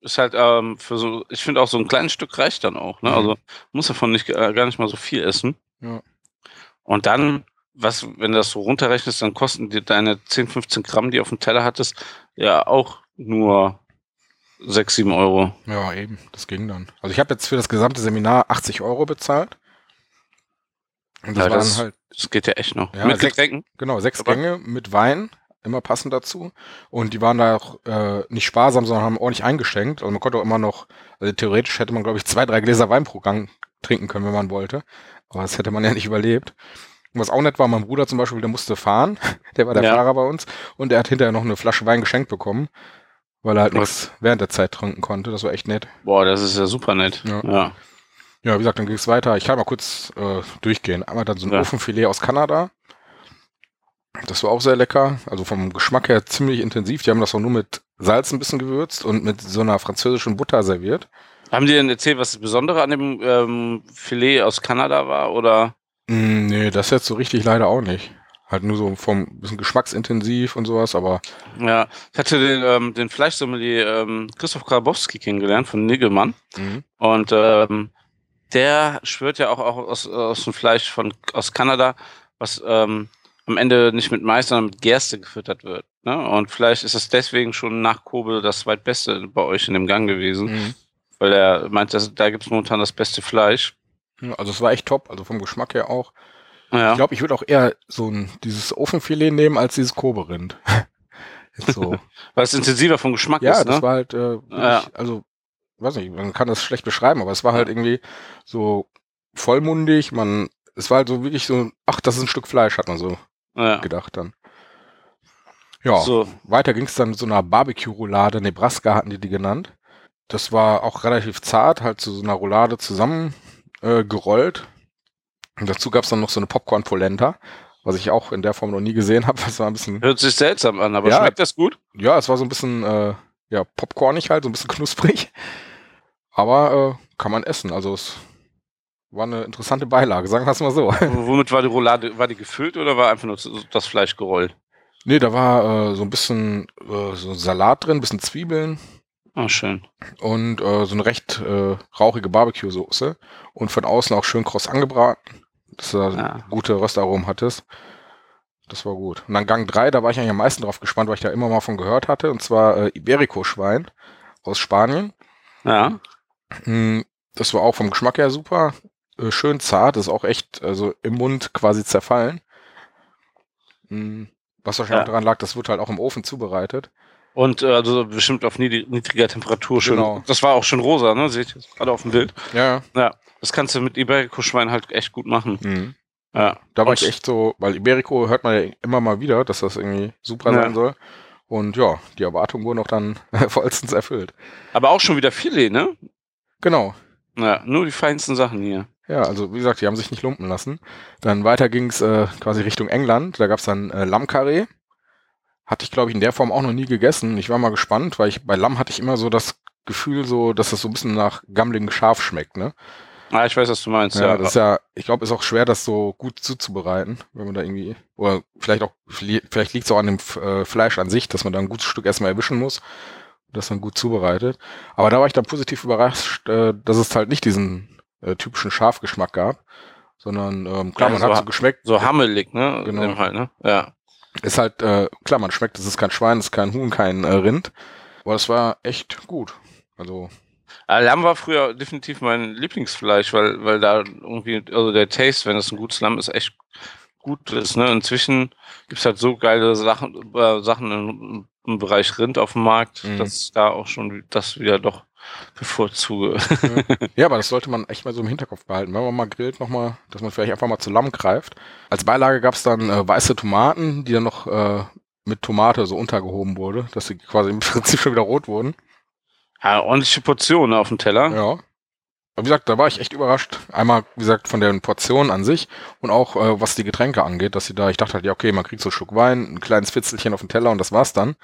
Speaker 3: ist halt ähm, für so, ich finde auch so ein kleines Stück reicht dann auch. Ne?
Speaker 2: Mhm.
Speaker 3: Also muss davon nicht äh, gar nicht mal so viel essen.
Speaker 2: Ja.
Speaker 3: Und dann, was, wenn du das so runterrechnest, dann kosten dir deine 10, 15 Gramm, die du auf dem Teller hattest, ja auch nur 6, 7 Euro.
Speaker 2: Ja, eben, das ging dann. Also ich habe jetzt für das gesamte Seminar 80 Euro bezahlt. Und das
Speaker 3: Ja,
Speaker 2: waren
Speaker 3: das-
Speaker 2: halt,
Speaker 3: Das geht ja echt noch.
Speaker 2: Ja,
Speaker 3: Mit
Speaker 2: sechs-
Speaker 3: Getränken?
Speaker 2: genau, sechs
Speaker 3: Aber-
Speaker 2: Gänge mit Wein, immer passend dazu. Und die waren da auch äh, nicht sparsam, sondern haben ordentlich eingeschenkt. Also man konnte auch immer noch, also theoretisch hätte man, glaube ich, zwei, drei Gläser Wein pro Gang trinken können, wenn man wollte. Aber das hätte man ja nicht überlebt. Und was auch nett war, mein Bruder zum Beispiel, der musste fahren. Der war der
Speaker 3: Ja.
Speaker 2: Fahrer bei uns. Und er hat hinterher noch eine Flasche Wein geschenkt bekommen, weil er halt
Speaker 3: Was?
Speaker 2: nichts während der Zeit trinken konnte. Das war echt nett.
Speaker 3: Boah, das ist ja super nett.
Speaker 2: Ja.
Speaker 3: ja.
Speaker 2: Ja, wie gesagt, dann ging es weiter. Ich kann mal kurz äh, durchgehen. Einmal dann so ein
Speaker 3: Ja.
Speaker 2: Ofenfilet aus Kanada. Das war auch sehr lecker. Also vom Geschmack her ziemlich intensiv. Die haben das auch nur mit Salz ein bisschen gewürzt und mit so einer französischen Butter serviert.
Speaker 3: Haben die denn erzählt, was das Besondere an dem ähm, Filet aus Kanada war? Oder?
Speaker 2: Mm, nee, das jetzt so richtig leider auch nicht. Halt nur so vom bisschen geschmacksintensiv und sowas, aber
Speaker 3: Ja, ich hatte den, ähm, den Fleischsommelier ähm, Christoph Grabowski kennengelernt von Niggelmann.
Speaker 2: mhm.
Speaker 3: Und ähm, der schwört ja auch, auch aus, aus dem Fleisch von, aus Kanada, was ähm, am Ende nicht mit Mais, sondern mit Gerste gefüttert wird. Ne? Und vielleicht ist es deswegen schon nach Kobe das zweitbeste bei euch in dem Gang gewesen,
Speaker 2: Mhm.
Speaker 3: weil er meint, dass, da gibt es momentan das beste Fleisch.
Speaker 2: Ja, Also es war echt top, also vom Geschmack her auch.
Speaker 3: Ja,
Speaker 2: Ich glaube, ich würde auch eher so ein dieses Ofenfilet nehmen als dieses Koberind. So.
Speaker 3: weil es intensiver vom Geschmack
Speaker 2: Ja,
Speaker 3: ist.
Speaker 2: das
Speaker 3: Ne?
Speaker 2: war halt, äh,
Speaker 3: Ja.
Speaker 2: wirklich, also, weiß nicht, man kann das schlecht beschreiben, aber es war halt irgendwie so vollmundig, man, es war halt so wirklich so, ach, das ist ein Stück Fleisch, hat man so
Speaker 3: ja.
Speaker 2: gedacht dann. Ja,
Speaker 3: So,
Speaker 2: weiter ging es dann mit so einer Barbecue-Roulade, Nebraska hatten die die genannt. Das war auch relativ zart, halt zu so einer Roulade zusammen äh, dazu gab es dann noch so eine Popcorn-Polenta, was ich auch in der Form noch nie gesehen habe. Das war ein bisschen
Speaker 3: hört sich seltsam an, aber
Speaker 2: Ja.
Speaker 3: schmeckt das gut?
Speaker 2: Ja, es war so ein bisschen, äh, ja, popcornig halt, so ein bisschen knusprig. Aber äh, kann man essen. Also es war eine interessante Beilage, sagen wir es mal so.
Speaker 3: Womit war die Roulade? War die gefüllt oder war einfach nur das Fleisch gerollt?
Speaker 2: Nee, da war äh, so ein bisschen äh, so Salat drin, ein bisschen Zwiebeln.
Speaker 3: Ah, schön.
Speaker 2: Und äh, so eine recht äh, rauchige Barbecue-Soße. Und von außen auch schön kross angebraten, dass du da
Speaker 3: Ja.
Speaker 2: gute Röstaromen hattest. Das war gut. Und dann Gang 3, da war ich eigentlich am meisten drauf gespannt, weil ich da immer mal von gehört hatte. Und zwar äh, Iberico-Schwein aus Spanien.
Speaker 3: Ja.
Speaker 2: Mm, Das war auch vom Geschmack her super. Äh, Schön zart, ist auch echt also im Mund quasi zerfallen. Mm, Was wahrscheinlich
Speaker 3: Ja.
Speaker 2: daran lag, das wird halt auch im Ofen zubereitet.
Speaker 3: Und äh, also bestimmt auf niedrig, niedriger Temperatur schon.
Speaker 2: Genau.
Speaker 3: Das war auch schon rosa, ne? Seht ihr jetzt gerade auf dem Bild?
Speaker 2: Ja,
Speaker 3: Ja. Das kannst du mit Iberico-Schwein halt echt gut machen.
Speaker 2: mhm.
Speaker 3: Ja.
Speaker 2: Da war ich echt so, weil Iberico hört man ja immer mal wieder, dass das irgendwie super
Speaker 3: Ja.
Speaker 2: sein soll. Und ja, die Erwartungen wurden auch dann vollstens erfüllt.
Speaker 3: Aber auch schon wieder Filet, ne?
Speaker 2: Genau.
Speaker 3: Ja, nur die feinsten Sachen hier.
Speaker 2: Ja, also wie gesagt, die haben sich nicht lumpen lassen. Dann weiter ging's äh, quasi Richtung England. Da gab's dann äh, Lammkarree. Hatte ich, glaube ich, in der Form auch noch nie gegessen. Ich war mal gespannt, weil ich bei Lamm hatte ich immer so das Gefühl, so, dass das so ein bisschen nach gammligem Schaf schmeckt, ne?
Speaker 3: Ah, ich weiß, was du meinst.
Speaker 2: Ja,
Speaker 3: Ja,
Speaker 2: das ist ja, ich glaube, ist auch schwer, das so gut zuzubereiten, wenn man da irgendwie, oder vielleicht auch, vielleicht liegt es auch an dem äh, Fleisch an sich, dass man da ein gutes Stück erstmal erwischen muss das dann gut zubereitet. Aber da war ich dann positiv überrascht, äh, dass es halt nicht diesen äh, typischen Schafgeschmack gab, sondern ähm, klar,
Speaker 3: Ja,
Speaker 2: man
Speaker 3: so
Speaker 2: hat so geschmeckt,
Speaker 3: so hammelig, ne?
Speaker 2: Genau.
Speaker 3: In Halt, ne? Ja.
Speaker 2: ist halt, äh, klar, man schmeckt, es ist kein Schwein, es ist kein Huhn, kein äh, Rind, aber es war echt gut. Also,
Speaker 3: Lamm war früher definitiv mein Lieblingsfleisch, weil, weil da irgendwie, also der Taste, wenn es ein gutes Lamm ist, echt gut ist. Ne? Inzwischen gibt's halt so geile Sachen, äh, Sachen im, im Bereich Rind auf dem Markt,
Speaker 2: Mhm.
Speaker 3: dass da auch schon das wieder doch bevorzuge.
Speaker 2: Ja, aber das sollte man echt mal so im Hinterkopf behalten. Wenn man mal grillt, nochmal, dass man vielleicht einfach mal zu Lamm greift. Als Beilage gab es dann äh, weiße Tomaten, die dann noch äh, mit Tomate so untergehoben wurde, dass sie quasi im Prinzip schon wieder rot wurden.
Speaker 3: Ja, ordentliche Portionen auf dem Teller.
Speaker 2: Ja. Wie gesagt, da war ich echt überrascht. Einmal, wie gesagt, von den Portionen an sich und auch äh, was die Getränke angeht, dass sie da, ich dachte halt, ja, okay, man kriegt so einen Schluck Wein, ein kleines Fitzelchen auf den Teller und das war's dann.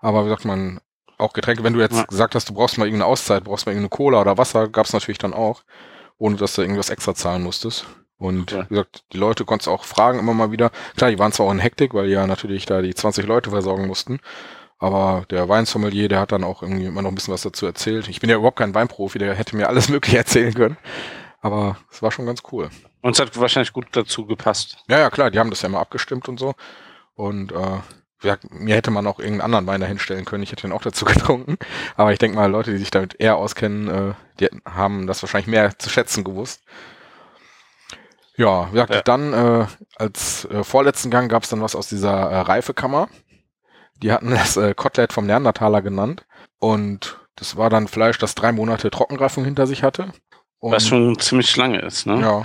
Speaker 2: Aber wie gesagt, man, auch Getränke, wenn du jetzt
Speaker 3: Ja.
Speaker 2: gesagt hast, du brauchst mal irgendeine Auszeit, brauchst mal irgendeine Cola oder Wasser, gab's natürlich dann auch, ohne dass du irgendwas extra zahlen musstest. Und
Speaker 3: Ja.
Speaker 2: wie gesagt, die Leute konntest du auch fragen immer mal wieder. Klar, die waren zwar auch in Hektik, weil die ja natürlich da die 20 Leute versorgen mussten. Aber der Weinsommelier, der hat dann auch irgendwie immer noch ein bisschen was dazu erzählt. Ich bin ja überhaupt kein Weinprofi, der hätte mir alles Mögliche erzählen können. Aber es war schon ganz cool.
Speaker 3: Und es hat wahrscheinlich gut dazu gepasst.
Speaker 2: Ja, ja, klar, die haben das ja immer abgestimmt und so. Und äh, gesagt, mir hätte man auch irgendeinen anderen Wein da hinstellen können. Ich hätte den auch dazu getrunken. Aber ich denke mal, Leute, die sich damit eher auskennen, äh, die haben das wahrscheinlich mehr zu schätzen gewusst. Ja, wie gesagt,
Speaker 3: Ja.
Speaker 2: dann äh, als äh, vorletzten Gang gab es dann was aus dieser äh, Reifekammer. Die hatten das äh, Kotelett vom Neandertaler genannt. Und das war dann Fleisch, das drei Monate Trockenreifung hinter sich hatte. Und,
Speaker 3: Was schon ziemlich lange ist, ne?
Speaker 2: ja,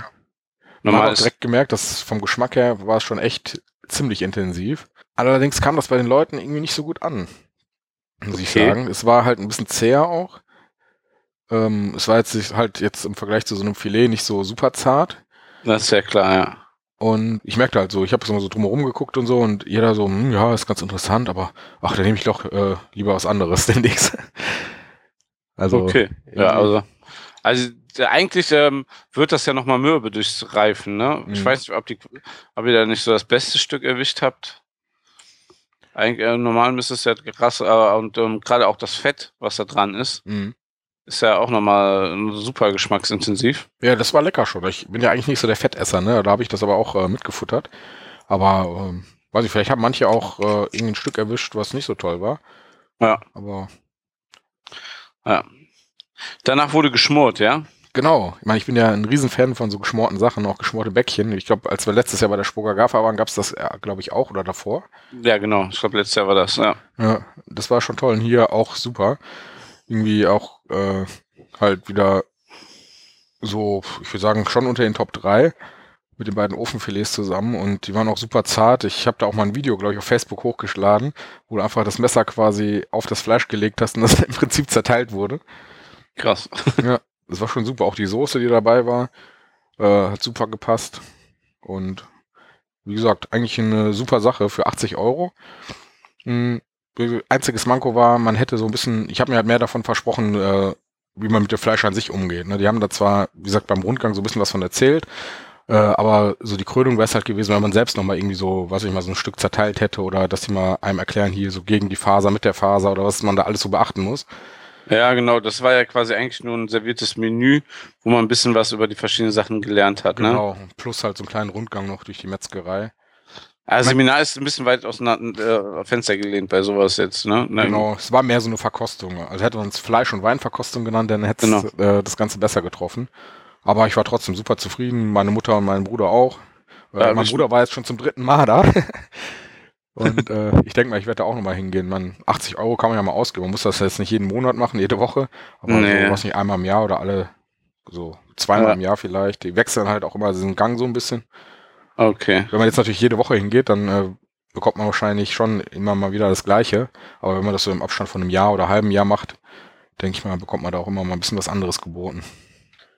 Speaker 2: man
Speaker 3: Normal
Speaker 2: hat auch direkt gemerkt, dass vom Geschmack her war es schon echt ziemlich intensiv. Allerdings kam das bei den Leuten irgendwie nicht so gut an. Muss ich
Speaker 3: Okay.
Speaker 2: sagen. Es war halt ein bisschen zäher auch. Ähm, es war jetzt halt jetzt im Vergleich zu so einem Filet nicht so super zart.
Speaker 3: das ist ja klar, ja.
Speaker 2: Und ich merkte halt so, ich habe so mal so drumherum geguckt und so und jeder so, hm, ja, ist ganz interessant, aber ach, dann nehme ich doch äh, lieber was anderes demnächst. Also,
Speaker 3: okay. Ja, also, also eigentlich ähm, wird das ja nochmal mürbe durchs Reifen, ne? Ich
Speaker 2: Mhm.
Speaker 3: weiß nicht, ob, die, ob ihr da nicht so das beste Stück erwischt habt. Eigentlich, äh, normal müsste es ja krass, äh, und ähm, gerade auch das Fett, was da dran ist,
Speaker 2: Mhm.
Speaker 3: Ist ja auch nochmal super geschmacksintensiv.
Speaker 2: Ja, das war lecker schon. Ich bin ja eigentlich nicht so der Fettesser, ne? Da habe ich das aber auch äh, mitgefuttert. Aber, ähm, weiß ich, vielleicht haben manche auch äh, irgendein Stück erwischt, was nicht so toll war.
Speaker 3: Ja.
Speaker 2: Aber
Speaker 3: Ja. Danach wurde geschmort, ja?
Speaker 2: genau, ich meine, ich bin ja ein Riesenfan von so geschmorten Sachen, auch geschmorte Bäckchen. Ich glaube, als wir letztes Jahr bei der Spoga Gafa waren, gab es das, äh, glaube ich, auch oder davor.
Speaker 3: Ja, genau. Ich glaube, letztes Jahr war das, ja.
Speaker 2: Ja, das war schon toll. Und hier auch super. Irgendwie auch äh, halt wieder so, ich würde sagen, schon unter den Top 3 mit den beiden Ofenfilets zusammen und die waren auch super zart. Ich habe da auch mal ein Video, glaube ich, auf Facebook hochgeschlagen, wo du einfach das Messer quasi auf das Fleisch gelegt hast und das im Prinzip zerteilt wurde.
Speaker 3: Krass.
Speaker 2: Das war schon super. Auch die Soße, die dabei war, äh, hat super gepasst. Und wie gesagt, eigentlich eine super Sache für 80 Euro. Mm, einziges Manko war, man hätte so ein bisschen, ich habe mir halt mehr davon versprochen, äh, wie man mit dem Fleisch an sich umgeht. Ne? Die haben da zwar, wie gesagt, beim Rundgang so ein bisschen was von erzählt, äh, aber so die Krönung wäre es halt gewesen, wenn man selbst nochmal irgendwie so, was ich mal, so ein Stück zerteilt hätte oder dass die mal einem erklären, hier so gegen die Faser, mit der Faser oder was man da alles so beachten muss.
Speaker 3: Ja, genau. Das war ja quasi eigentlich nur ein serviertes Menü, wo man ein bisschen was über die verschiedenen Sachen gelernt hat.
Speaker 2: Ne? Genau. Plus halt so einen kleinen Rundgang noch durch die Metzgerei.
Speaker 3: Also Seminar ist ein bisschen weit aus dem äh, Fenster gelehnt bei sowas jetzt, ne?
Speaker 2: Genau, es war mehr so eine Verkostung. Also hätte man es Fleisch- und Weinverkostung genannt, dann hätte es genau. äh, das Ganze besser getroffen. Aber ich war trotzdem super zufrieden, meine Mutter und mein Bruder auch. Äh, ja, mein Bruder war jetzt schon zum dritten Mal da. und äh, ich denke mal, ich werde da auch nochmal hingehen. Man, 80 Euro kann man ja mal ausgeben. Man muss das jetzt nicht jeden Monat machen, jede Woche. Aber nee. so, was nicht einmal im Jahr oder alle, so zweimal ja. im Jahr vielleicht. Die wechseln halt auch immer diesen Gang so ein bisschen.
Speaker 3: Okay.
Speaker 2: Wenn man jetzt natürlich jede Woche hingeht, dann äh, bekommt man wahrscheinlich schon immer mal wieder das Gleiche. Aber wenn man das so im Abstand von einem Jahr oder halben Jahr macht, denke ich mal, bekommt man da auch immer mal ein bisschen was anderes geboten.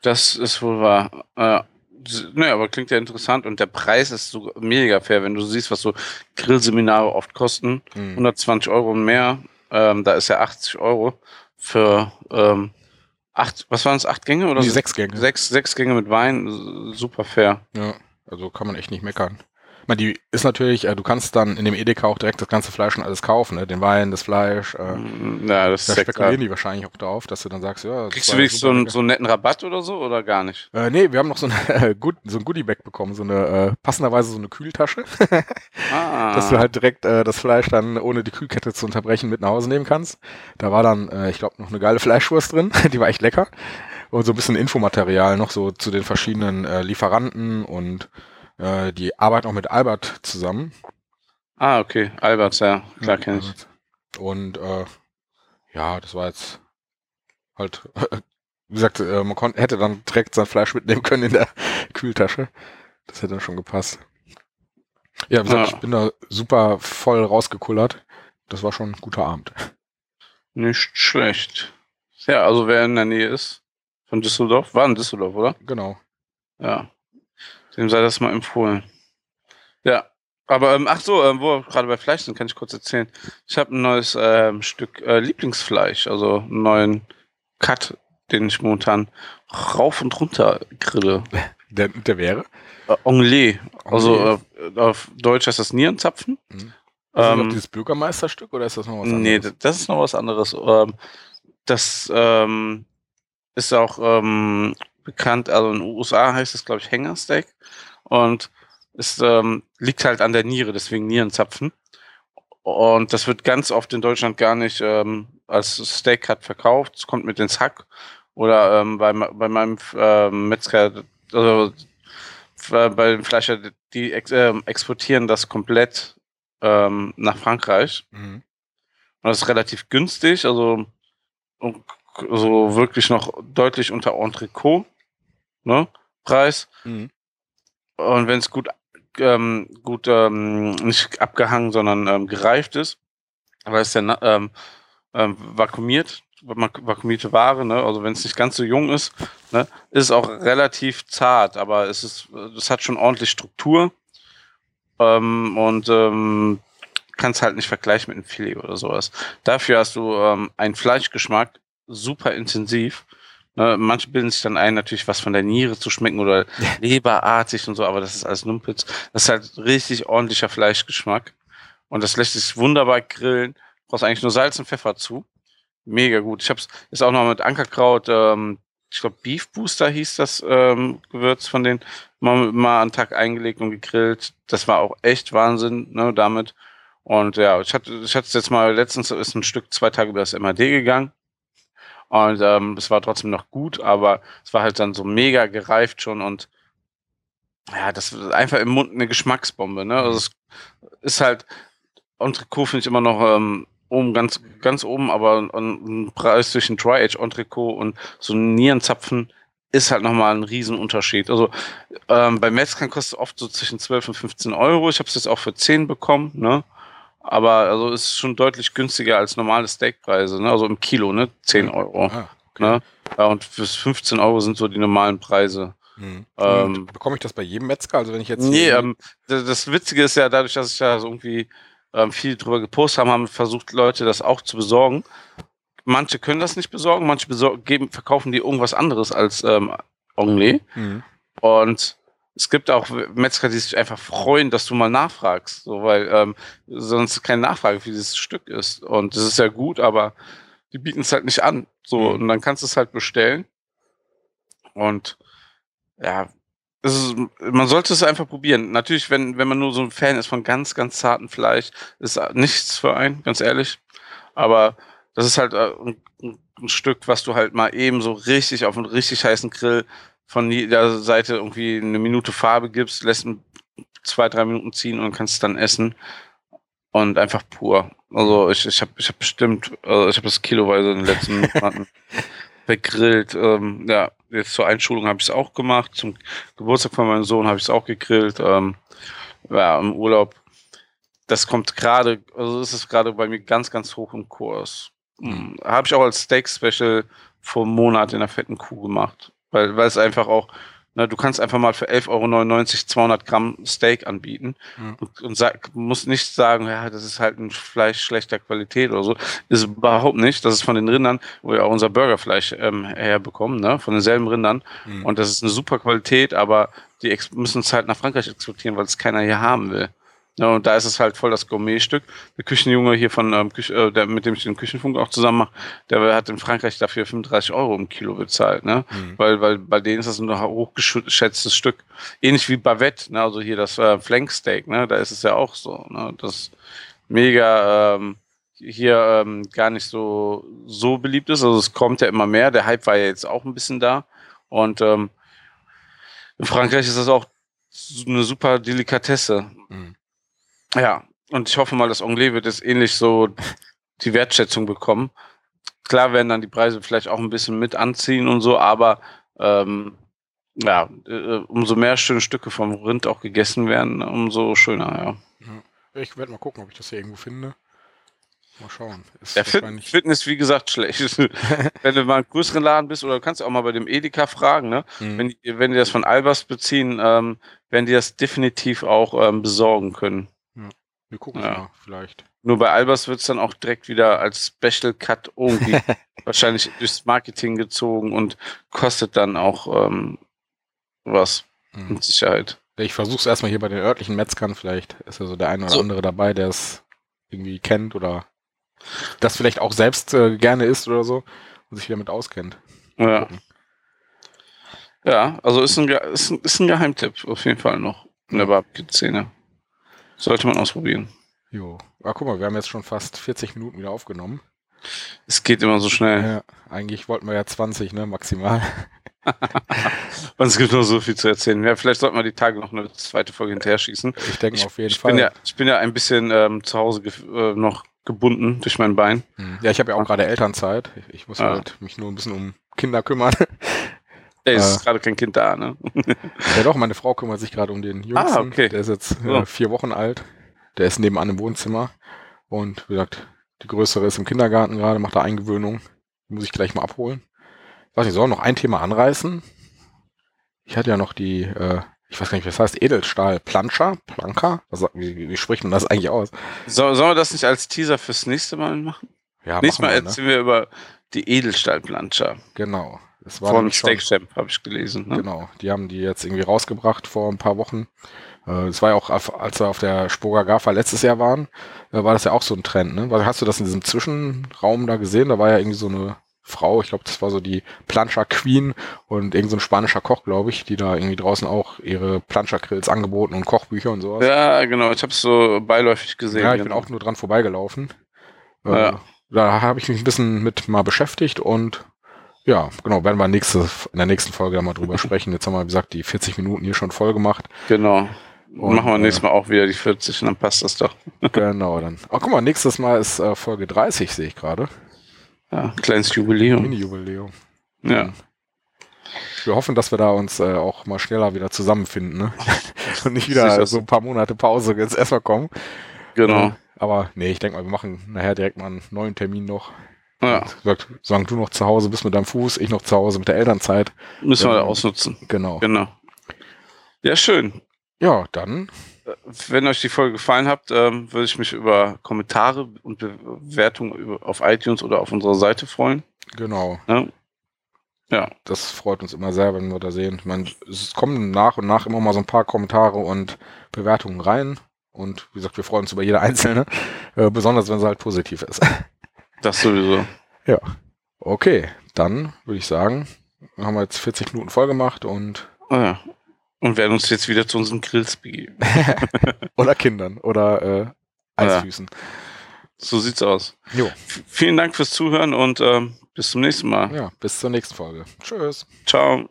Speaker 3: Das ist wohl wahr. Äh, naja, aber klingt ja interessant und der Preis ist so mega fair, wenn du siehst, was so Grillseminare oft kosten. Mhm. 120 Euro und mehr. Ähm, da ist ja 80 Euro für ähm, acht, was waren es, acht Gänge oder
Speaker 2: nee, so? sechs Gänge.
Speaker 3: Sechs, sechs Gänge mit Wein, super fair.
Speaker 2: Ja, also kann man echt nicht meckern meine, die ist natürlich, äh, du kannst dann in dem Edeka auch direkt das ganze Fleisch und alles kaufen, ne? Den Wein, das Fleisch. Äh,
Speaker 3: mm, ja, das
Speaker 2: da spekulieren die wahrscheinlich auch darauf, dass du dann sagst, ja.
Speaker 3: Kriegst du wirklich so, einen, so einen netten Rabatt oder so oder gar nicht?
Speaker 2: Äh, nee, wir haben noch so, eine, Good, so ein Goodie-Bag bekommen, so eine äh, passenderweise so eine Kühltasche. ah. Dass du halt direkt äh, das Fleisch dann, ohne die Kühlkette zu unterbrechen, mit nach Hause nehmen kannst. Da war dann, äh, ich glaube, noch eine geile Fleischwurst drin, die war echt lecker. Und so ein bisschen Infomaterial noch so zu den verschiedenen äh, Lieferanten und äh, die arbeiten auch mit Albert zusammen.
Speaker 3: Ah, okay. Albert, ja, klar kenne ich.
Speaker 2: Und äh, ja, das war jetzt halt, wie gesagt, äh, man konnte, hätte dann direkt sein Fleisch mitnehmen können in der Kühltasche. Das hätte dann schon gepasst. Ja, wie gesagt, ja. ich bin da super voll rausgekullert. Das war schon ein guter Abend.
Speaker 3: Nicht schlecht. Ja, also wer in der Nähe ist von Düsseldorf, war in Düsseldorf, oder?
Speaker 2: Genau.
Speaker 3: Ja, dem sei das mal empfohlen. Ja, aber ähm, ach so, ähm, wo wir gerade bei Fleisch sind, kann ich kurz erzählen. Ich habe ein neues ähm, Stück äh, Lieblingsfleisch, also einen neuen Cut, den ich momentan rauf und runter grille.
Speaker 2: Der, der wäre?
Speaker 3: Äh, Anglais. Also äh, auf Deutsch heißt das Nierenzapfen.
Speaker 2: Mhm. Ist das ähm, dieses Bürgermeisterstück oder ist das noch was anderes?
Speaker 3: Nee, das ist noch was anderes. Ähm, das ähm, ist auch ähm, bekannt, also in den USA heißt es, glaube ich, Hängersteak. Und es ähm, liegt halt an der Niere, deswegen Nierenzapfen. Und das wird ganz oft in Deutschland gar nicht ähm, als Steak Cut verkauft. Es kommt mit ins Hack. Oder ähm, bei, bei meinem ähm, Metzger, also äh, bei den Fleischer, die ex äh, exportieren das komplett ähm, nach Frankreich. Mhm. Und das ist relativ günstig, also so wirklich noch deutlich unter Entrecot ne, Preis. Mhm. Und wenn es gut, ähm, gut ähm, nicht abgehangen, sondern ähm, gereift ist, weil es ja ähm, ähm, vakuumiert, vakuumierte Ware, ne? also wenn es nicht ganz so jung ist, ne? ist es auch relativ zart, aber es ist, es hat schon ordentlich Struktur ähm, und ähm, kannst halt nicht vergleichen mit einem Filet oder sowas. Dafür hast du ähm, einen Fleischgeschmack super intensiv Ne, manche bilden sich dann ein, natürlich was von der Niere zu schmecken oder leberartig und so, aber das ist alles Numpitz. Das ist halt richtig ordentlicher Fleischgeschmack. Und das lässt sich wunderbar grillen. Du brauchst eigentlich nur Salz und Pfeffer zu. Mega gut. Ich habe es auch noch mit Ankerkraut, ähm, ich glaube Beef Booster hieß das ähm, Gewürz von denen, mal, mal einen Tag eingelegt und gegrillt. Das war auch echt Wahnsinn ne, damit. Und ja, ich hatte ich hatte es jetzt mal letztens ist ein Stück zwei Tage über das MAD gegangen. Und ähm, es war trotzdem noch gut, aber es war halt dann so mega gereift schon und ja, das ist einfach im Mund eine Geschmacksbombe. Ne? Also es ist halt, Entrecot finde ich immer noch ähm, oben, ganz, ganz oben, aber ein Preis zwischen Dry Age Entrecot und so ein Nierenzapfen ist halt nochmal ein Riesenunterschied. Also ähm, bei Metzgern kostet es oft so zwischen 12 und 15 Euro. Ich habe es jetzt auch für 10 bekommen. Ne? Aber also ist schon deutlich günstiger als normale Steakpreise, ne? Also im Kilo, ne? 10 Euro. Ah, okay. ne? Ja, und fürs 15 Euro sind so die normalen Preise.
Speaker 2: Hm. Ähm, bekomme ich das bei jedem Metzger? Also wenn ich jetzt.
Speaker 3: Nee, ähm, das, das, Witzige ist ja dadurch, dass ich ja so irgendwie ähm, viel drüber gepostet haben, haben versucht, Leute das auch zu besorgen. Manche können das nicht besorgen, manche besorgen, geben, verkaufen die irgendwas anderes als ähm, Anglais.
Speaker 2: Mhm.
Speaker 3: Und es gibt auch Metzger, die sich einfach freuen, dass du mal nachfragst, so, weil ähm, sonst keine Nachfrage für dieses Stück ist. Und das ist ja gut, aber die bieten es halt nicht an. So,
Speaker 2: Mhm.
Speaker 3: und dann kannst du es halt bestellen. Und ja, ist, man sollte es einfach probieren. Natürlich, wenn, wenn man nur so ein Fan ist von ganz, ganz zartem Fleisch, ist nichts für einen, ganz ehrlich. Aber das ist halt äh, ein, ein Stück, was du halt mal eben so richtig auf einen richtig heißen Grill von jeder Seite irgendwie eine Minute Farbe gibst, lässt zwei, drei Minuten ziehen und kannst es dann essen. Und einfach pur. Also ich, ich habe ich hab bestimmt, also ich habe das kiloweise in den letzten Monaten gegrillt. Ähm, ja, jetzt zur Einschulung habe ich es auch gemacht. Zum Geburtstag von meinem Sohn habe ich es auch gegrillt. Ähm, ja, im Urlaub. Das kommt gerade, also ist es gerade bei mir ganz, ganz hoch im Kurs. Mhm. Habe ich auch als Steak-Special vor einem Monat in der fetten Kuh gemacht. Weil, weil es einfach auch, na, du kannst einfach mal für 11,99 Euro 200 Gramm Steak anbieten
Speaker 2: Mhm.
Speaker 3: und, und sag, musst nicht sagen, ja, das ist halt ein Fleisch schlechter Qualität oder so. Ist überhaupt nicht. Das ist von den Rindern, wo wir auch unser Burgerfleisch ähm, herbekommen, ne? von denselben Rindern.
Speaker 2: Mhm.
Speaker 3: Und das ist eine super Qualität, aber die müssen es halt nach Frankreich exportieren, weil es keiner hier haben will. Ja, und da ist es halt voll das Gourmetstück. Der Küchenjunge hier von, ähm, Küche, äh, der, mit dem ich den Küchenfunk auch zusammen mache, der hat in Frankreich dafür 35 Euro im Kilo bezahlt, ne?
Speaker 2: Mhm.
Speaker 3: Weil, weil bei denen ist das ein hochgeschätztes Stück. Ähnlich wie Bavette, ne? also hier das äh, Flanksteak, ne? da ist es ja auch so. Ne? Das mega ähm, hier ähm, gar nicht so, so beliebt ist. Also es kommt ja immer mehr. Der Hype war ja jetzt auch ein bisschen da. Und ähm, in Frankreich ist das auch eine super Delikatesse.
Speaker 2: Mhm.
Speaker 3: Ja, und ich hoffe mal, dass Anglais wird jetzt ähnlich so die Wertschätzung bekommen. Klar werden dann die Preise vielleicht auch ein bisschen mit anziehen und so, aber ähm, ja, äh, umso mehr schöne Stücke vom Rind auch gegessen werden, umso schöner, ja.
Speaker 2: Ich werde mal gucken, ob ich das hier irgendwo finde. Mal schauen. Ist
Speaker 3: Der Fit Fitness, wie gesagt, schlecht. wenn du mal einen größeren Laden bist, oder du kannst auch mal bei dem Edeka fragen, ne?
Speaker 2: Mhm.
Speaker 3: Wenn, die- wenn die das von Albers beziehen, ähm, werden die das definitiv auch ähm, besorgen können.
Speaker 2: Wir gucken
Speaker 3: Ja.
Speaker 2: mal, vielleicht.
Speaker 3: Nur bei Albers wird es dann auch direkt wieder als Special Cut irgendwie wahrscheinlich durchs Marketing gezogen und kostet dann auch ähm, was
Speaker 2: Mhm.
Speaker 3: mit Sicherheit.
Speaker 2: Ich versuche es erstmal hier bei den örtlichen Metzgern. Vielleicht ist ja so der eine oder
Speaker 3: So.
Speaker 2: andere dabei, der es irgendwie kennt oder das vielleicht auch selbst äh, gerne isst oder so und sich damit auskennt.
Speaker 3: Ja, ja also ist ein, ist, ein, ist ein Geheimtipp auf jeden Fall noch in der Barbecue-Szene. Sollte man ausprobieren.
Speaker 2: Jo. Ah, guck mal, wir haben jetzt schon fast 40 Minuten wieder aufgenommen.
Speaker 3: Es geht immer so schnell.
Speaker 2: Ja, eigentlich wollten wir ja 20, ne, maximal.
Speaker 3: Und es gibt noch so viel zu erzählen. Ja, vielleicht sollten wir die Tage noch eine zweite Folge hinterher schießen.
Speaker 2: Ich denke
Speaker 3: Ich,
Speaker 2: auf jeden
Speaker 3: ich,
Speaker 2: Fall.
Speaker 3: bin ja, ich bin ja ein bisschen ähm, zu Hause gef- äh, noch gebunden durch mein Bein.
Speaker 2: Hm. ja, ich habe ja auch gerade Elternzeit. Ich, ich muss
Speaker 3: Ah.
Speaker 2: halt mich nur ein bisschen um Kinder kümmern.
Speaker 3: Ey, es
Speaker 2: Äh.
Speaker 3: ist gerade kein Kind da, ne?
Speaker 2: ja doch, meine Frau kümmert sich gerade um den Jüngsten.
Speaker 3: Ah, okay.
Speaker 2: Der ist jetzt
Speaker 3: So.
Speaker 2: äh, vier Wochen alt. Der ist nebenan im Wohnzimmer. Und wie gesagt, die Größere ist im Kindergarten gerade, macht da Eingewöhnung. Die muss ich gleich mal abholen. Ich weiß nicht, soll noch ein Thema anreißen? Ich hatte ja noch die, äh, ich weiß gar nicht, was heißt, Edelstahl Planscher? Planka? Sagt- wie, wie, spricht man das eigentlich aus?
Speaker 3: So, sollen wir das nicht als Teaser fürs nächste Mal machen?
Speaker 2: Ja,
Speaker 3: Nächstes Mal
Speaker 2: machen wir, ne?
Speaker 3: erzählen wir über die Edelstahlplanscher
Speaker 2: Genau. Das war
Speaker 3: von Steak Champ, habe ich gelesen. Ne?
Speaker 2: Genau, die haben die jetzt irgendwie rausgebracht vor ein paar Wochen. Äh, Das war ja auch, als wir auf der Spoga Gafa letztes Jahr waren, äh, war das ja auch so ein Trend. Ne? Hast du das in diesem Zwischenraum da gesehen? Da war ja irgendwie so eine Frau, ich glaube, das war so die Plancha Queen und irgend so ein spanischer Koch, glaube ich, die da irgendwie draußen auch ihre Plancha Grills angeboten und Kochbücher und sowas.
Speaker 3: Ja, genau. Ich habe es so beiläufig gesehen.
Speaker 2: Ja, ich bin
Speaker 3: genau.
Speaker 2: auch nur dran vorbeigelaufen. Äh,
Speaker 3: Ja.
Speaker 2: Da habe ich mich ein bisschen mit mal beschäftigt und ja, genau, werden wir nächste, in der nächsten Folge dann mal drüber sprechen. Jetzt haben wir, wie gesagt, die 40 Minuten hier schon voll gemacht.
Speaker 3: Genau.
Speaker 2: Und,
Speaker 3: Machen wir
Speaker 2: äh,
Speaker 3: nächstes Mal auch wieder die 40 und dann passt das doch.
Speaker 2: Genau, dann. Oh, guck mal, nächstes Mal ist äh, Folge 30, sehe ich gerade.
Speaker 3: Ja, kleines Jubiläum.
Speaker 2: Mini-Jubiläum.
Speaker 3: Ja.
Speaker 2: Wir hoffen, dass wir da uns äh, auch mal schneller wieder zusammenfinden, ne? Und nicht wieder
Speaker 3: Sicher.
Speaker 2: so ein paar Monate Pause jetzt erstmal kommen.
Speaker 3: Genau.
Speaker 2: Äh, aber nee, ich denke mal, wir machen nachher direkt mal einen neuen Termin noch.
Speaker 3: Ja,
Speaker 2: Sagt, solange du noch zu Hause bist mit deinem Fuß, ich noch zu Hause mit der Elternzeit.
Speaker 3: müssen wir
Speaker 2: Ja.
Speaker 3: ausnutzen.
Speaker 2: Genau.
Speaker 3: Genau. Ja, schön.
Speaker 2: Ja, dann.
Speaker 3: Wenn euch die Folge gefallen hat, ähm, würde ich mich über Kommentare und Bewertungen auf iTunes oder auf unserer Seite freuen.
Speaker 2: Genau.
Speaker 3: Ja. ja.
Speaker 2: Das freut uns immer sehr, wenn wir da sehen. Ich meine, es kommen nach und nach immer mal so ein paar Kommentare und Bewertungen rein. Und wie gesagt, wir freuen uns über jede einzelne, äh, besonders wenn sie halt positiv ist.
Speaker 3: Das sowieso.
Speaker 2: Ja. Okay, dann würde ich sagen, haben wir jetzt 40 Minuten voll gemacht und.
Speaker 3: Oh ja. Und werden uns jetzt wieder zu unseren Grills begeben.
Speaker 2: oder Kindern oder äh, Eisfüßen. Ja.
Speaker 3: So sieht's aus.
Speaker 2: Jo.
Speaker 3: V vielen Dank fürs Zuhören und ähm, bis zum nächsten Mal.
Speaker 2: Ja, bis zur nächsten Folge. Tschüss.
Speaker 3: Ciao.